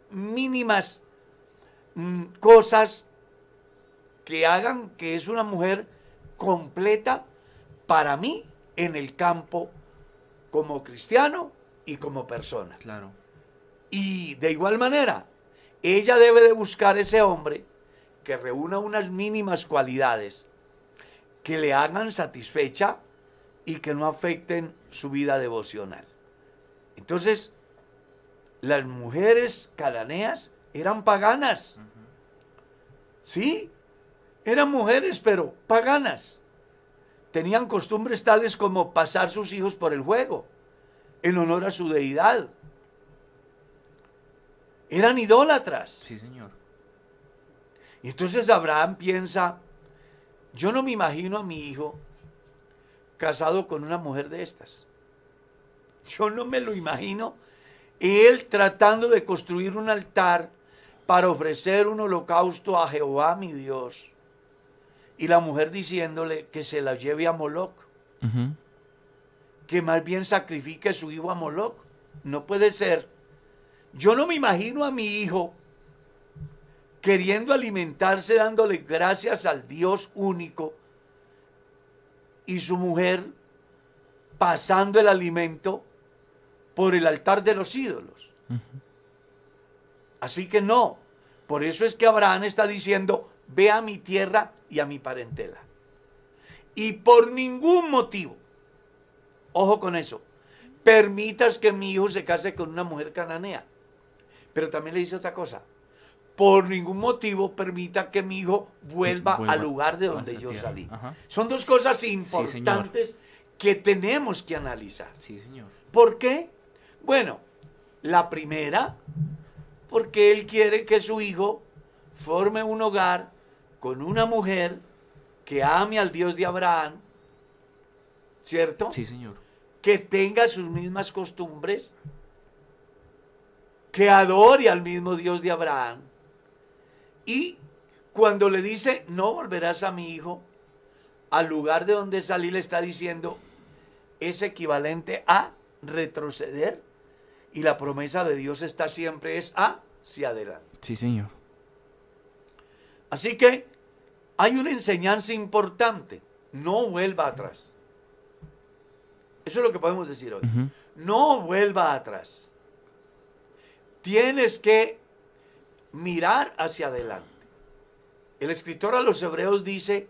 mínimas mm, cosas que hagan que es una mujer completa para mí en el campo como cristiano y como persona. Claro. Y de igual manera, ella debe de buscar ese hombre que reúna unas mínimas cualidades que le hagan satisfecha y que no afecten su vida devocional. Entonces, las mujeres cananeas eran paganas. Sí, eran mujeres, pero paganas. Tenían costumbres tales como pasar sus hijos por el juego, en honor a su deidad. Eran idólatras. Sí, señor. Y entonces Abraham piensa, yo no me imagino a mi hijo casado con una mujer de estas. Yo no me lo imagino él tratando de construir un altar para ofrecer un holocausto a Jehová mi Dios. Y la mujer diciéndole que se la lleve a Moloc, Ujú. que más bien sacrifique a su hijo a Moloc. No puede ser. Yo no me imagino a mi hijo queriendo alimentarse dándole gracias al Dios único y su mujer pasando el alimento por el altar de los ídolos. Así que no. Por eso es que Abraham está diciendo, ve a mi tierra y a mi parentela. Y por ningún motivo, ojo con eso, permitas que mi hijo se case con una mujer cananea. Pero también le dice otra cosa. Por ningún motivo permita que mi hijo vuelva, Vuelva al lugar de donde yo tierra. salí. Ajá. Son dos cosas importantes que tenemos que analizar. Sí, señor. ¿Por qué? Bueno, la primera, porque él quiere que su hijo forme un hogar con una mujer que ame al Dios de Abraham, ¿cierto? Sí, señor. Que tenga sus mismas costumbres, que adore al mismo Dios de Abraham. Y cuando le dice, no volverás a mi hijo, al lugar de donde salí le está diciendo, es equivalente a retroceder Y la promesa de Dios está siempre es hacia adelante. Sí, señor. Así que hay una enseñanza importante. No vuelva atrás. Eso es lo que podemos decir hoy. No vuelva atrás. Tienes que mirar hacia adelante. El escritor a los hebreos dice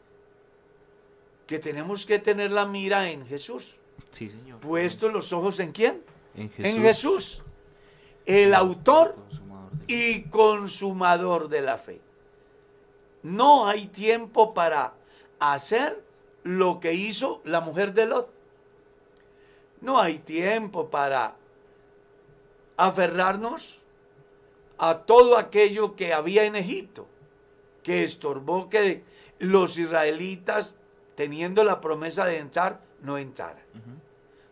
que tenemos que tener la mira en Jesús. Sí, señor. Puesto los ojos en quién? en Jesús. En Jesús. El autor y consumador de la fe. No hay tiempo para hacer lo que hizo la mujer de Lot. No hay tiempo para aferrarnos a todo aquello que había en Egipto, que estorbó que los israelitas, teniendo la promesa de entrar, no entraran.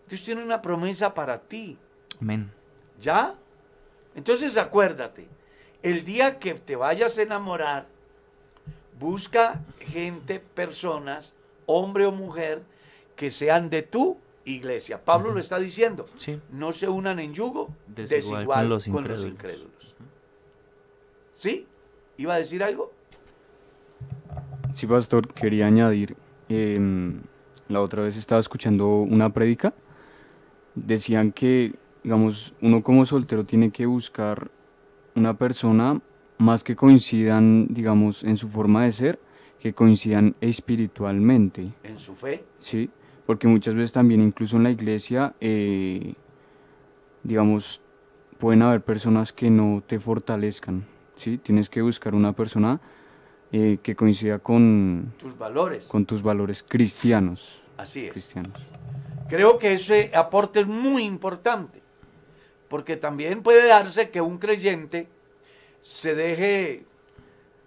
Dios tiene una promesa para ti. Amén. ¿Ya? Entonces acuérdate, el día que te vayas a enamorar, busca gente, personas, hombre o mujer, que sean de tu iglesia. Pablo lo está diciendo. Sí. No se unan en yugo Desigual desigual, con los con los incrédulos. incrédulos. ¿Sí? ¿Iba a decir algo? Sí, pastor, quería añadir, em, la otra vez estaba escuchando una prédica, decían que, digamos, uno como soltero tiene que buscar una persona más que coincidan, digamos, en su forma de ser, que coincidan espiritualmente, En su fe. ¿sí? Porque muchas veces también, incluso en la iglesia, eh, digamos, pueden haber personas que no te fortalezcan, ¿sí? Tienes que buscar una persona eh, que coincida con, tus valores. con tus valores cristianos. Así es. cristianos. Creo que ese aporte es muy importante, porque también puede darse que un creyente se deje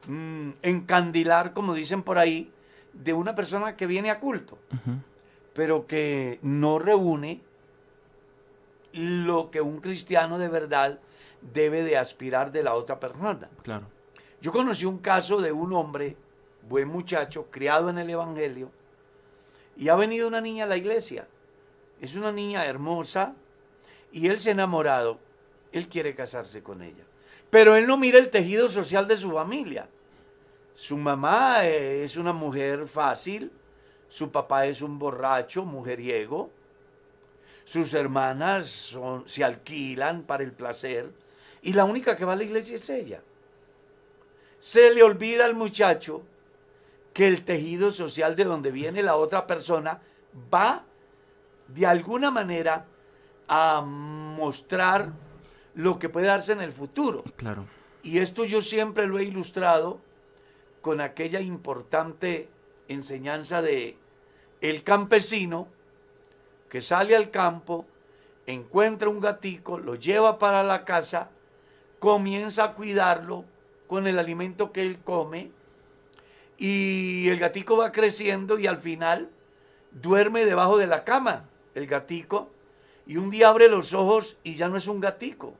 mm, encandilar, como dicen por ahí, de una persona que viene a culto, pero que no reúne lo que un cristiano de verdad debe de aspirar de la otra persona. Claro. Yo conocí un caso de un hombre, buen muchacho, criado en el Evangelio, y ha venido una niña a la iglesia. Es una niña hermosa y él se ha enamorado. Él quiere casarse con ella. Pero él no mira el tejido social de su familia. Su mamá eh, es una mujer fácil, su papá es un borracho, mujeriego, sus hermanas se alquilan para el placer y la única que va a la iglesia es ella se le olvida al muchacho que el tejido social de donde viene la otra persona va de alguna manera a mostrar lo que puede darse en el futuro. Claro. Y esto yo siempre lo he ilustrado con aquella importante enseñanza de el campesino que sale al campo, encuentra un gatico, lo lleva para la casa, comienza a cuidarlo con el alimento que él come y el gatico va creciendo y al final duerme debajo de la cama el gatico y un día abre los ojos y ya no es un gatico,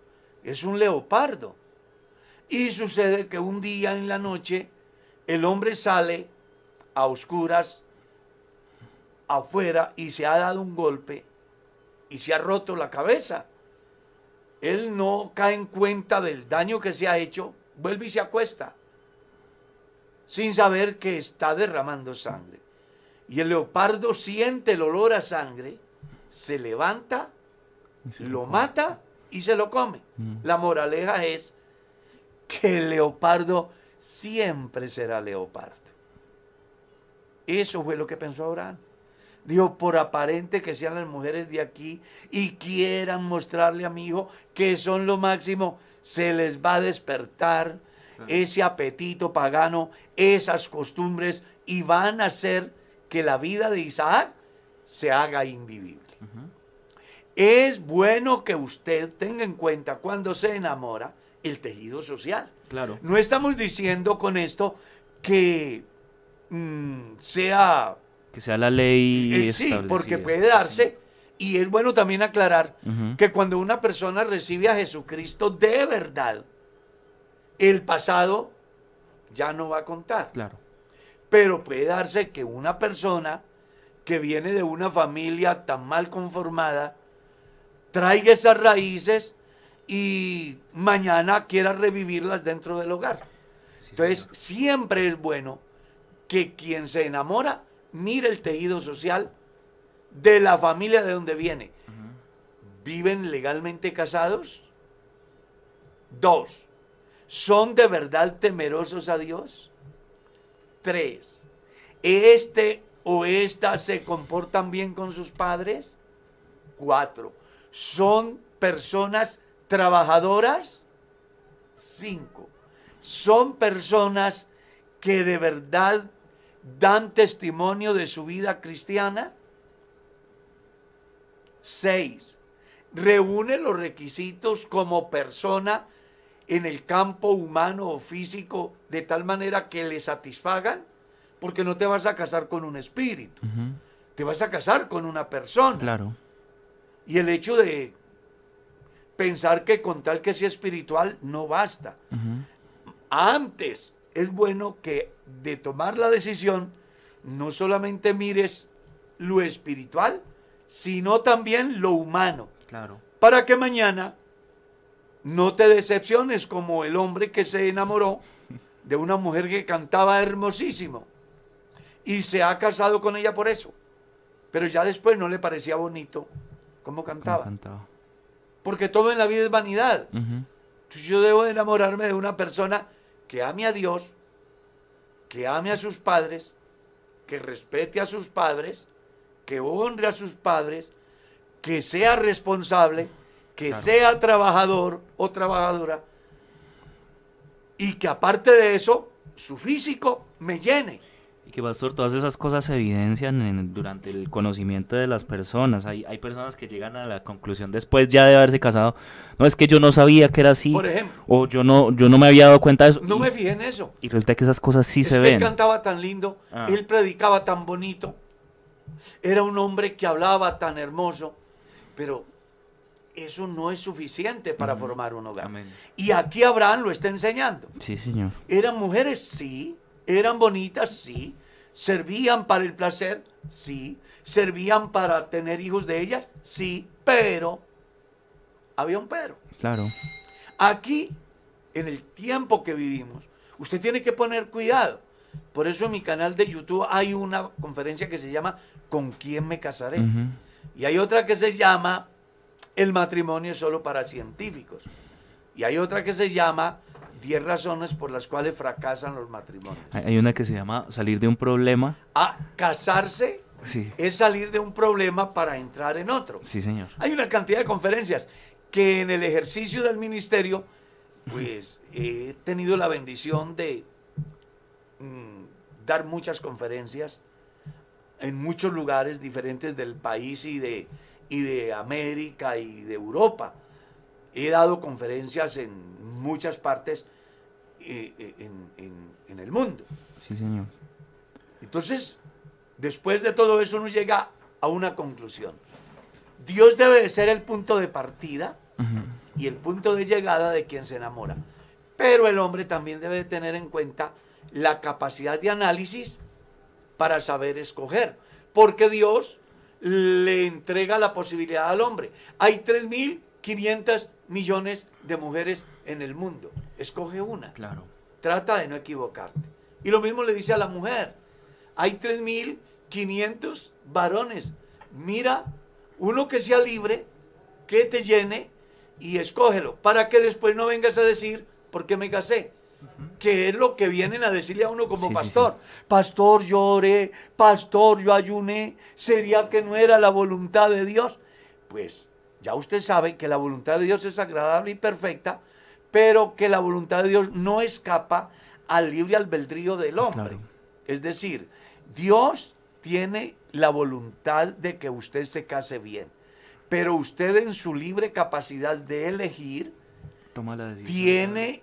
es un leopardo. Y sucede que un día en la noche el hombre sale a oscuras afuera y se ha dado un golpe y se ha roto la cabeza. Él no cae en cuenta del daño que se ha hecho, vuelve y se acuesta, sin saber que está derramando sangre. Y el leopardo siente el olor a sangre, se levanta, lo mata y se lo come. Mm. La moraleja es que el leopardo siempre será leopardo. Eso fue lo que pensó Abraham. Dijo, por aparente que sean las mujeres de aquí y quieran mostrarle a mi hijo que son lo máximo, se les va a despertar ese apetito pagano, esas costumbres y van a hacer que la vida de Isaac se haga invivible. Es bueno que usted tenga en cuenta cuando se enamora el tejido social. Claro. No estamos diciendo con esto que mm, sea Que sea la ley eh, sí, porque puede darse. Y es bueno también aclarar que cuando una persona recibe a Jesucristo de verdad, el pasado ya no va a contar. Claro. Pero puede darse que una persona que viene de una familia tan mal conformada traiga esas raíces y mañana quiera revivirlas dentro del hogar. Entonces, siempre es bueno que quien se enamora mire el tejido social de la familia de donde viene. ¿Viven legalmente casados? Dos. ¿Son de verdad temerosos a Dios? Tres. ¿Este o esta se comportan bien con sus padres? Cuatro. ¿Son personas trabajadoras? Cinco. ¿Son personas que de verdad dan testimonio de su vida cristiana? Seis. ¿Reúne los requisitos como persona en el campo humano o físico de tal manera que le satisfagan? Porque no te vas a casar con un espíritu, te vas a casar con una persona. Claro. Y el hecho de pensar que con tal que sea espiritual no basta. Antes es bueno que de tomar la decisión no solamente mires lo espiritual, sino también lo humano, Claro. para que mañana no te decepciones como el hombre que se enamoró de una mujer que cantaba hermosísimo y se ha casado con ella por eso, pero ya después no le parecía bonito cómo cantaba, cantaba. porque todo en la vida es vanidad. Entonces yo debo de enamorarme de una persona que ame a Dios, que ame a sus padres, que respete a sus padres, que honre a sus padres, que sea responsable, que Claro. sea trabajador o trabajadora, y que aparte de eso, su físico me llene. Que, Pastor, todas esas cosas se evidencian en- durante el conocimiento de las personas. Hay, hay personas que llegan a la conclusión después ya de haberse casado. No, es que yo no sabía que era así. Por ejemplo, O yo no, yo no me había dado cuenta de eso. no y, me fijé en eso. y resulta que esas cosas sí es se que ven. él cantaba tan lindo, Ah. él predicaba tan bonito, era un hombre que hablaba tan hermoso, pero eso no es suficiente para formar un hogar. Amén. Y aquí Abraham lo está enseñando. Sí, señor. Eran mujeres, sí, eran bonitas, sí, servían para el placer, sí, servían para tener hijos de ellas, sí, pero había un pero. Claro. Aquí, en el tiempo que vivimos, usted tiene que poner cuidado. Por eso en mi canal de YouTube hay una conferencia que se llama ¿Con quién me casaré? Y hay otra que se llama El matrimonio es solo para científicos. Y hay otra que se llama 10 razones por las cuales fracasan los matrimonios. Hay una que se llama salir de un problema. Ah, casarse Sí. es salir de un problema para entrar en otro. Sí, señor. Hay una cantidad de conferencias que en el ejercicio del ministerio, pues he tenido la bendición de mm, dar muchas conferencias en muchos lugares diferentes del país y de, y de América y de Europa. He dado conferencias en muchas partes eh, eh, en- en- en el mundo. Sí, señor. Entonces, después de todo eso uno llega a una conclusión. Dios debe de ser el punto de partida y el punto de llegada de quien se enamora. Pero el hombre también debe de tener en cuenta la capacidad de análisis para saber escoger. Porque Dios le entrega la posibilidad al hombre. Hay 3.500 millones de mujeres en el mundo. Escoge una. Claro. Trata de no equivocarte. Y lo mismo le dice a la mujer. Hay 3.500 varones. Mira, uno que sea libre, que te llene y escógelo. Para que después no vengas a decir, ¿por qué me casé? Que es lo que vienen a decirle a uno como Sí, sí, pastor. Pastor, yo oré. Pastor, yo ayuné. ¿Sería que no era la voluntad de Dios? Pues ya usted sabe que la voluntad de Dios es agradable y perfecta, pero que la voluntad de Dios no escapa al libre albedrío del hombre. Claro. Es decir, Dios tiene la voluntad de que usted se case bien, pero usted en su libre capacidad de elegir Toma la decisión. tiene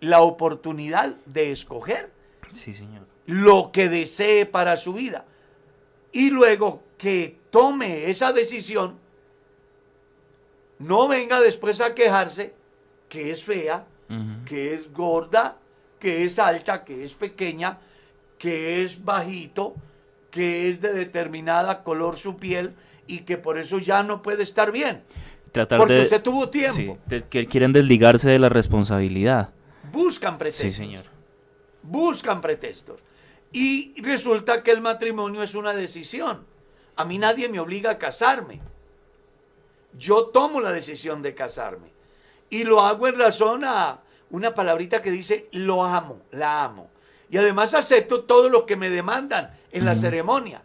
la oportunidad de escoger Sí, señor. lo que desee para su vida. Y luego que tome esa decisión, no venga después a quejarse que es fea, que es gorda, que es alta, que es pequeña, que es bajito, que es de determinada color su piel y que por eso ya no puede estar bien. Tratar Porque de... usted tuvo tiempo. Sí, de- que quieren desligarse de la responsabilidad. Buscan pretextos. Sí, señor. buscan pretextos. Y resulta que el matrimonio es una decisión. A mí nadie me obliga a casarme. Yo tomo la decisión de casarme. Y lo hago en razón a una palabrita que dice, lo amo, la amo. Y además acepto todo lo que me demandan en la ceremonia.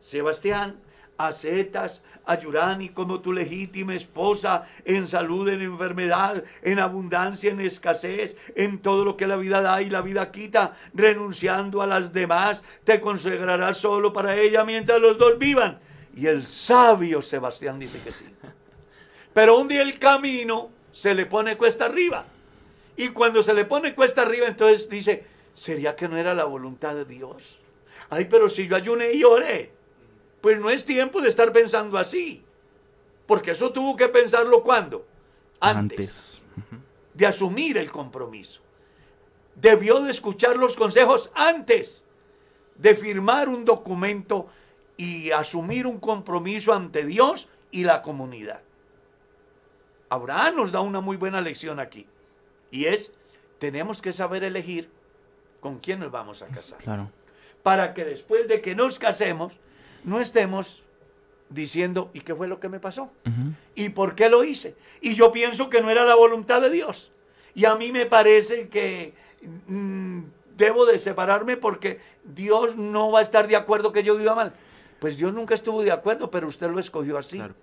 Sebastián, aceptas a Yurani como tu legítima esposa en salud, en enfermedad, en abundancia, en escasez, en todo lo que la vida da y la vida quita, renunciando a las demás, te consagrarás solo para ella mientras los dos vivan. Y el sabio Sebastián dice que sí. Pero un día el camino se le pone cuesta arriba. Y cuando se le pone cuesta arriba, entonces dice, ¿sería que no era la voluntad de Dios? Ay, pero si yo ayuné y oré, pues no es tiempo de estar pensando así. Porque eso tuvo que pensarlo cuando? Antes, de asumir el compromiso. Debió de escuchar los consejos antes de firmar un documento y asumir un compromiso ante Dios y la comunidad. Abraham nos da una muy buena lección aquí. Y es, tenemos que saber elegir con quién nos vamos a casar. Claro. Para que después de que nos casemos, no estemos diciendo, ¿y qué fue lo que me pasó? ¿Y por qué lo hice? Y yo pienso que no era la voluntad de Dios. Y a mí me parece que mm, debo de separarme porque Dios no va a estar de acuerdo que yo viva mal. Pues Dios nunca estuvo de acuerdo, pero usted lo escogió así. Claro.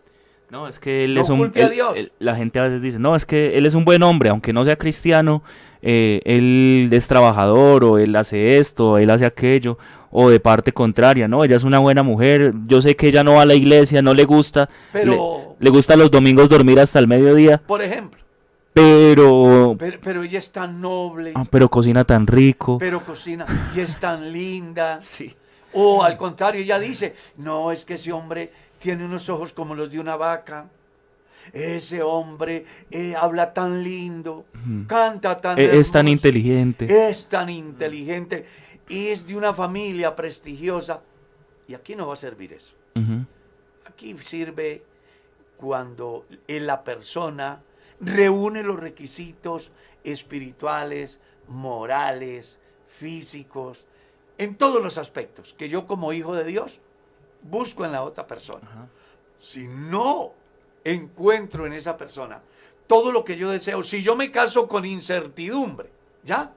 No, es que él No es un... culpe a Dios. él- la gente a veces dice, no, es que él es un buen hombre, aunque no sea cristiano, eh, él es trabajador, o él hace esto, o él hace aquello, o de parte contraria, no, ella es una buena mujer, yo sé que ella no va a la iglesia, no le gusta, Pero- le, le gusta los domingos dormir hasta el mediodía, Por ejemplo, pero... pero, pero ella es tan noble, ah, pero cocina tan rico. pero cocina y es tan linda. Sí. O al contrario, ella dice, no, es que ese hombre tiene unos ojos como los de una vaca. Ese hombre eh, habla tan lindo, canta tan E- es tan inteligente. Es tan inteligente. Es de una familia prestigiosa. Y aquí no va a servir eso. Aquí sirve cuando eh, la persona reúne los requisitos espirituales, morales, físicos, en todos los aspectos que yo como hijo de Dios busco en la otra persona. Si no encuentro en esa persona todo lo que yo deseo, si yo me caso con incertidumbre, ¿ya?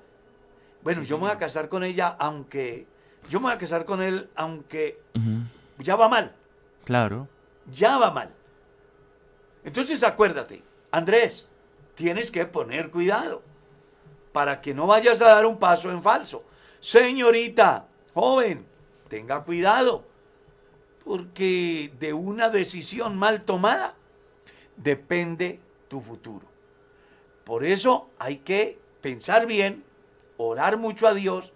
Bueno, yo me voy a casar con ella aunque, yo me voy a casar con él aunque ya va mal Claro. ya va mal. Entonces acuérdate, Andrés, tienes que poner cuidado para que no vayas a dar un paso en falso. Señorita, joven, tenga cuidado, porque de una decisión mal tomada depende tu futuro. Por eso hay que pensar bien, orar mucho a Dios,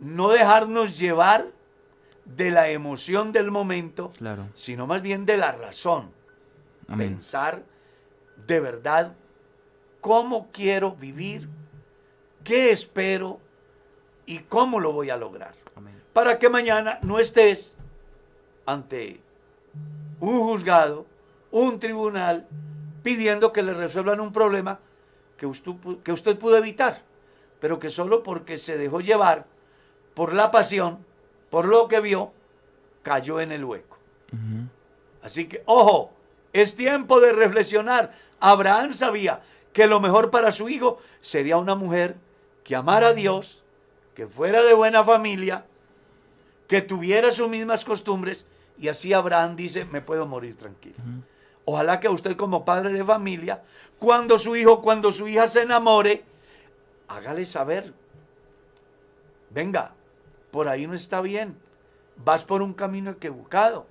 no dejarnos llevar de la emoción del momento, Claro. sino más bien de la razón. Amén. Pensar de verdad cómo quiero vivir, qué espero y cómo lo voy a lograr. Amén. Para que mañana no estés ante un juzgado, un tribunal, pidiendo que le resuelvan un problema que usted, pu- que usted pudo evitar, pero que solo porque se dejó llevar por la pasión, por lo que vio, cayó en el hueco. Así que, ojo, es tiempo de reflexionar. Abraham sabía que lo mejor para su hijo sería una mujer que amara a Dios, que fuera de buena familia, que tuviera sus mismas costumbres, y así Abraham dice, me puedo morir tranquilo. Ojalá que usted como padre de familia, cuando su hijo, cuando su hija se enamore, hágale saber, venga, por ahí no está bien, vas por un camino equivocado.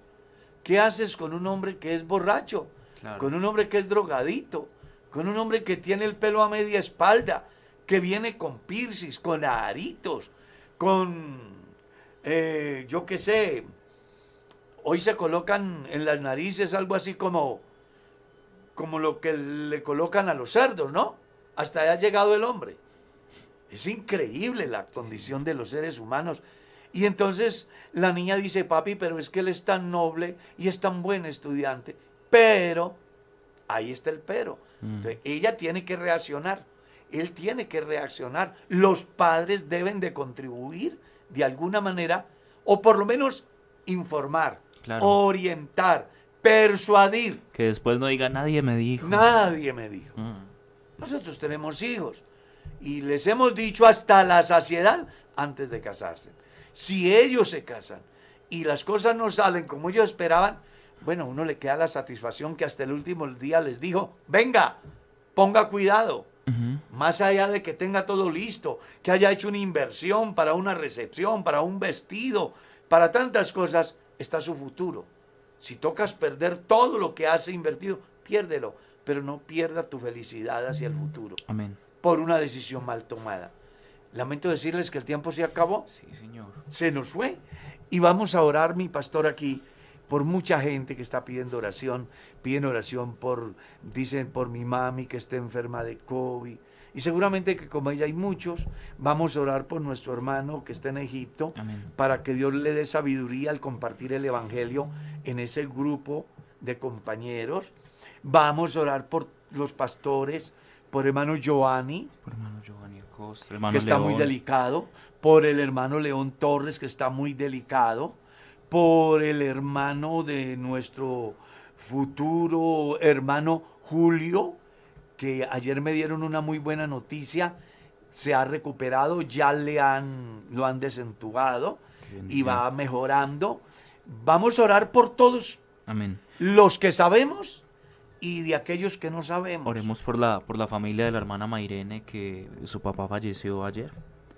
¿Qué haces con un hombre que es borracho? Claro. Con un hombre que es drogadito, con un hombre que tiene el pelo a media espalda, que viene con piercings, con aritos, con, eh, yo qué sé, hoy se colocan en las narices algo así como, como lo que le colocan a los cerdos, ¿no? Hasta allá ha llegado el hombre. Es increíble la condición de los seres humanos. Y entonces la niña dice, papi, pero es que él es tan noble y es tan buen estudiante. Pero Ahí está el pero. Entonces, ella tiene que reaccionar. Él tiene que reaccionar. Los padres deben de contribuir de alguna manera, o por lo menos informar, Claro. orientar, persuadir. Que después no diga nadie me dijo. Nadie me dijo. Mm. Nosotros tenemos hijos y les hemos dicho hasta la saciedad antes de casarse. Si ellos se casan y las cosas no salen como ellos esperaban, bueno, uno le queda la satisfacción que hasta el último día les dijo, venga, ponga cuidado. Más allá de que tenga todo listo, que haya hecho una inversión para una recepción, para un vestido, para tantas cosas, está su futuro. Si tocas perder todo lo que has invertido, piérdelo, pero no pierda tu felicidad hacia el futuro Amén. por una decisión mal tomada. Lamento decirles que el tiempo se acabó, Sí, Señor. se nos fue. Y vamos a orar, mi pastor, aquí, por mucha gente que está pidiendo oración. Piden oración por, dicen, por mi mami que está enferma de COVID. Y seguramente que como ella hay muchos, vamos a orar por nuestro hermano que está en Egipto, Amén. para que Dios le dé sabiduría al compartir el Evangelio en ese grupo de compañeros. Vamos a orar por los pastores, por hermano Giovanni, Por hermano Giovanni Acosta, hermano que está muy delicado, por el hermano León Torres, que está muy delicado, por el hermano de nuestro futuro hermano Julio, que ayer me dieron una muy buena noticia, se ha recuperado, ya le han, lo han desentubado y va mejorando. Vamos a orar por todos Amén. los que sabemos y de aquellos que no sabemos. Oremos por la, por la familia de la hermana Mairene que su papá falleció ayer.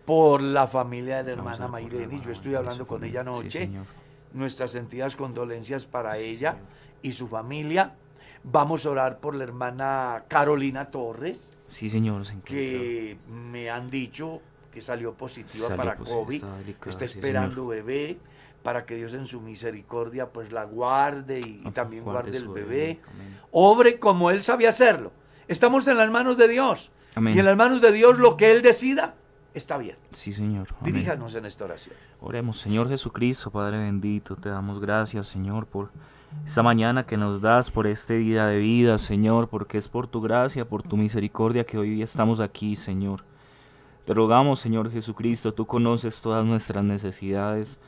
por la familia de la hermana Mayreni. Yo estoy Mairene hablando con ella. Sí, anoche. Señor. Nuestras sentidas condolencias para Sí, ella Señor. y su familia. Vamos a orar por la hermana Carolina Torres, Sí, Señor. se que me han dicho que salió positiva Salió para positiva, COVID, está sí, esperando bebé, para que Dios en su misericordia pues la guarde y, y Ah, también guarde el bebé. Obre como Él sabía hacerlo. Estamos en las manos de Dios. Amén. Y en las manos de Dios lo que Él decida está bien. Sí, Señor. Amén. Diríjanos en esta oración. Oremos, Señor Jesucristo, Padre bendito, te damos gracias, Señor, por esta mañana que nos das, por este día de vida, Señor, porque es por tu gracia, por tu misericordia que hoy estamos aquí, Señor. Te rogamos, Señor Jesucristo, tú conoces todas nuestras necesidades,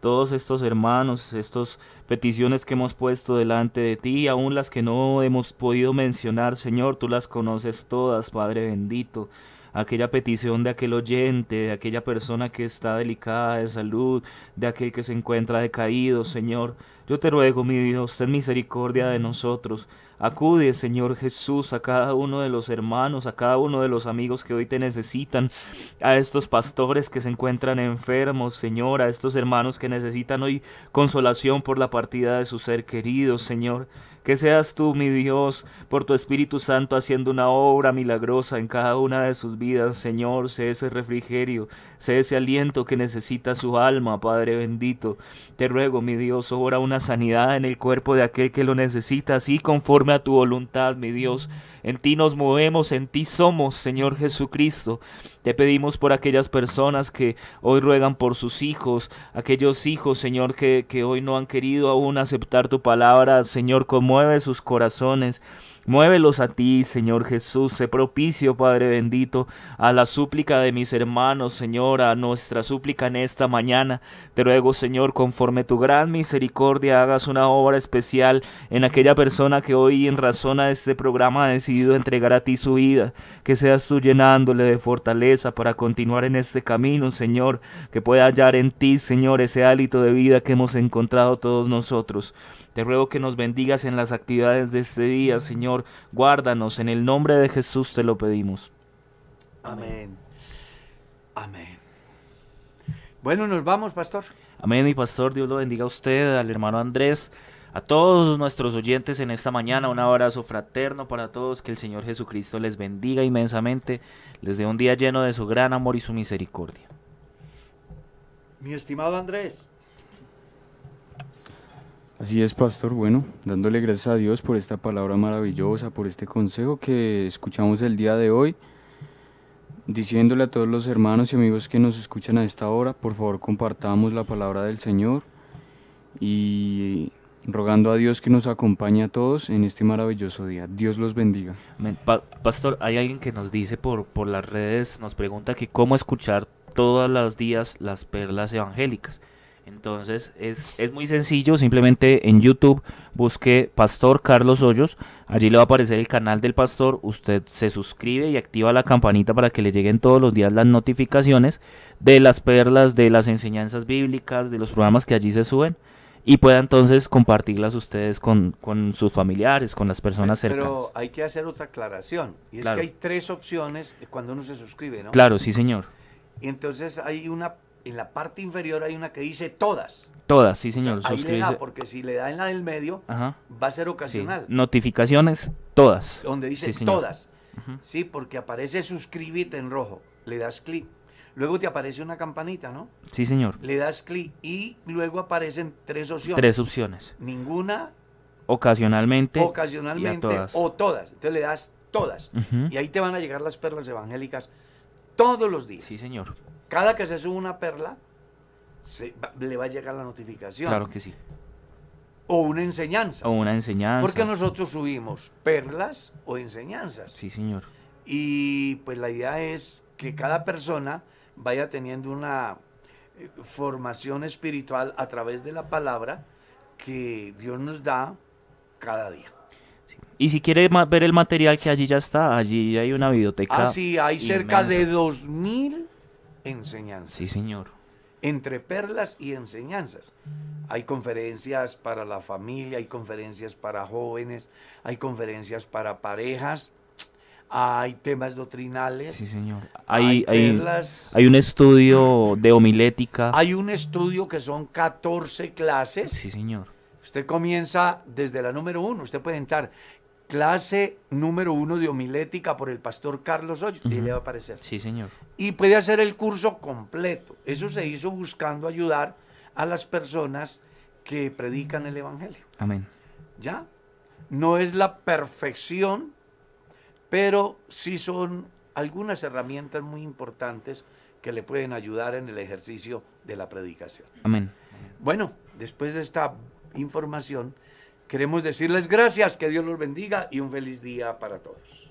todos estos hermanos, estas peticiones que hemos puesto delante de ti, aún las que no hemos podido mencionar, Señor, tú las conoces todas, Padre bendito aquella petición de aquel oyente, de aquella persona que está delicada de salud, de aquel que se encuentra decaído, Señor. Yo te ruego, mi Dios, ten misericordia de nosotros. Acude, Señor Jesús, a cada uno de los hermanos, a cada uno de los amigos que hoy te necesitan, a estos pastores que se encuentran enfermos, Señor, a estos hermanos que necesitan hoy consolación por la partida de su ser querido, Señor. Que seas tú, mi Dios, por tu Espíritu Santo haciendo una obra milagrosa en cada una de sus vidas, Señor. Sé ese refrigerio, sé ese aliento que necesita su alma, Padre bendito. Te ruego, mi Dios, obra una sanidad en el cuerpo de aquel que lo necesita, así conforme a tu voluntad, mi Dios. En ti nos movemos, en ti somos, Señor Jesucristo. Te pedimos por aquellas personas que hoy ruegan por sus hijos, aquellos hijos, Señor, que, que hoy no han querido aún aceptar tu palabra. Señor, conmueve sus corazones. Muévelos a ti, Señor Jesús. Sé propicio, Padre bendito, a la súplica de mis hermanos, Señor, a nuestra súplica en esta mañana. Te ruego, Señor, conforme tu gran misericordia, hagas una obra especial en aquella persona que hoy, en razón a este programa, ha decidido entregar a ti su vida. Que seas tú llenándole de fortaleza para continuar en este camino, Señor. Que pueda hallar en ti, Señor, ese hálito de vida que hemos encontrado todos nosotros. Te ruego que nos bendigas en las actividades de este día, Señor. Guárdanos, en el nombre de Jesús te lo pedimos. Amén. Amén. Bueno, nos vamos, pastor. Amén, mi pastor. Dios lo bendiga a usted, al hermano Andrés, a todos nuestros oyentes en esta mañana. Un abrazo fraterno para todos. Que el Señor Jesucristo les bendiga inmensamente. Les dé un día lleno de su gran amor y su misericordia. Mi estimado Andrés. Así es, pastor. Bueno, dándole gracias a Dios por esta palabra maravillosa, por este consejo que escuchamos el día de hoy, diciéndole a todos los hermanos y amigos que nos escuchan a esta hora, por favor compartamos la palabra del Señor y rogando a Dios que nos acompañe a todos en este maravilloso día. Dios los bendiga. Pastor, hay alguien que nos dice por, por las redes, nos pregunta que cómo escuchar todos los días las perlas evangélicas. Entonces es, es muy sencillo, simplemente en YouTube busque Pastor Carlos Hoyos, allí le va a aparecer el canal del pastor, usted se suscribe y activa la campanita para que le lleguen todos los días las notificaciones de las perlas, de las enseñanzas bíblicas, de los programas que allí se suben y pueda entonces compartirlas ustedes con, con sus familiares, con las personas cercanas. Pero hay que hacer otra aclaración. Y es Claro. que hay tres opciones cuando uno se suscribe, ¿no? Claro, sí señor. Y entonces hay una, en la parte inferior hay una que dice todas. Todas, sí señor. Ahí le da, porque si le da en la del medio, Ajá. va a ser sí. ocasional. Notificaciones, todas. Donde dice Sí, todas. Sí, porque aparece suscríbete en rojo. Le das clic. Luego te aparece una campanita, ¿no? Sí señor. Le das clic y luego aparecen tres opciones. Tres opciones. Ninguna, Ocasionalmente. ocasionalmente y a todas. o todas. Entonces le das todas. Y ahí te van a llegar las perlas evangélicas todos los días. Sí señor. Cada que se sube una perla, se va- le va a llegar la notificación. Claro que sí. O una enseñanza. O una enseñanza. Porque nosotros subimos perlas o enseñanzas. Sí señor. Y pues la idea es que cada persona vaya teniendo una eh, formación espiritual a través de la palabra que Dios nos da cada día. Y si quiere ver el material que allí ya está, allí hay una biblioteca. Así hay cerca de inmensa. 2000 enseñanzas. Sí señor. entre perlas y enseñanzas. Hay conferencias para la familia, hay conferencias para jóvenes, hay conferencias para parejas, hay temas doctrinales, Sí señor. hay, Hay, hay, perlas, hay un estudio de homilética. hay un estudio que son 14 clases. Sí señor. Usted comienza desde la número uno, usted puede entrar clase número uno de homilética por el pastor Carlos Hoyos y Ujú. le va a aparecer. Sí señor. y puede hacer el curso completo. Eso se hizo buscando ayudar a las personas que predican el Evangelio. Amén. ¿Ya? No es la perfección, pero sí son algunas herramientas muy importantes que le pueden ayudar en el ejercicio de la predicación. Amén. Bueno, después de esta información, queremos decirles gracias, que Dios los bendiga y un feliz día para todos.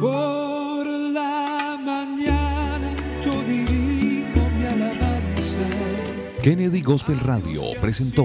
Por la mañana yo dirijo mi alabanza. Kennedy Gospel Radio presentó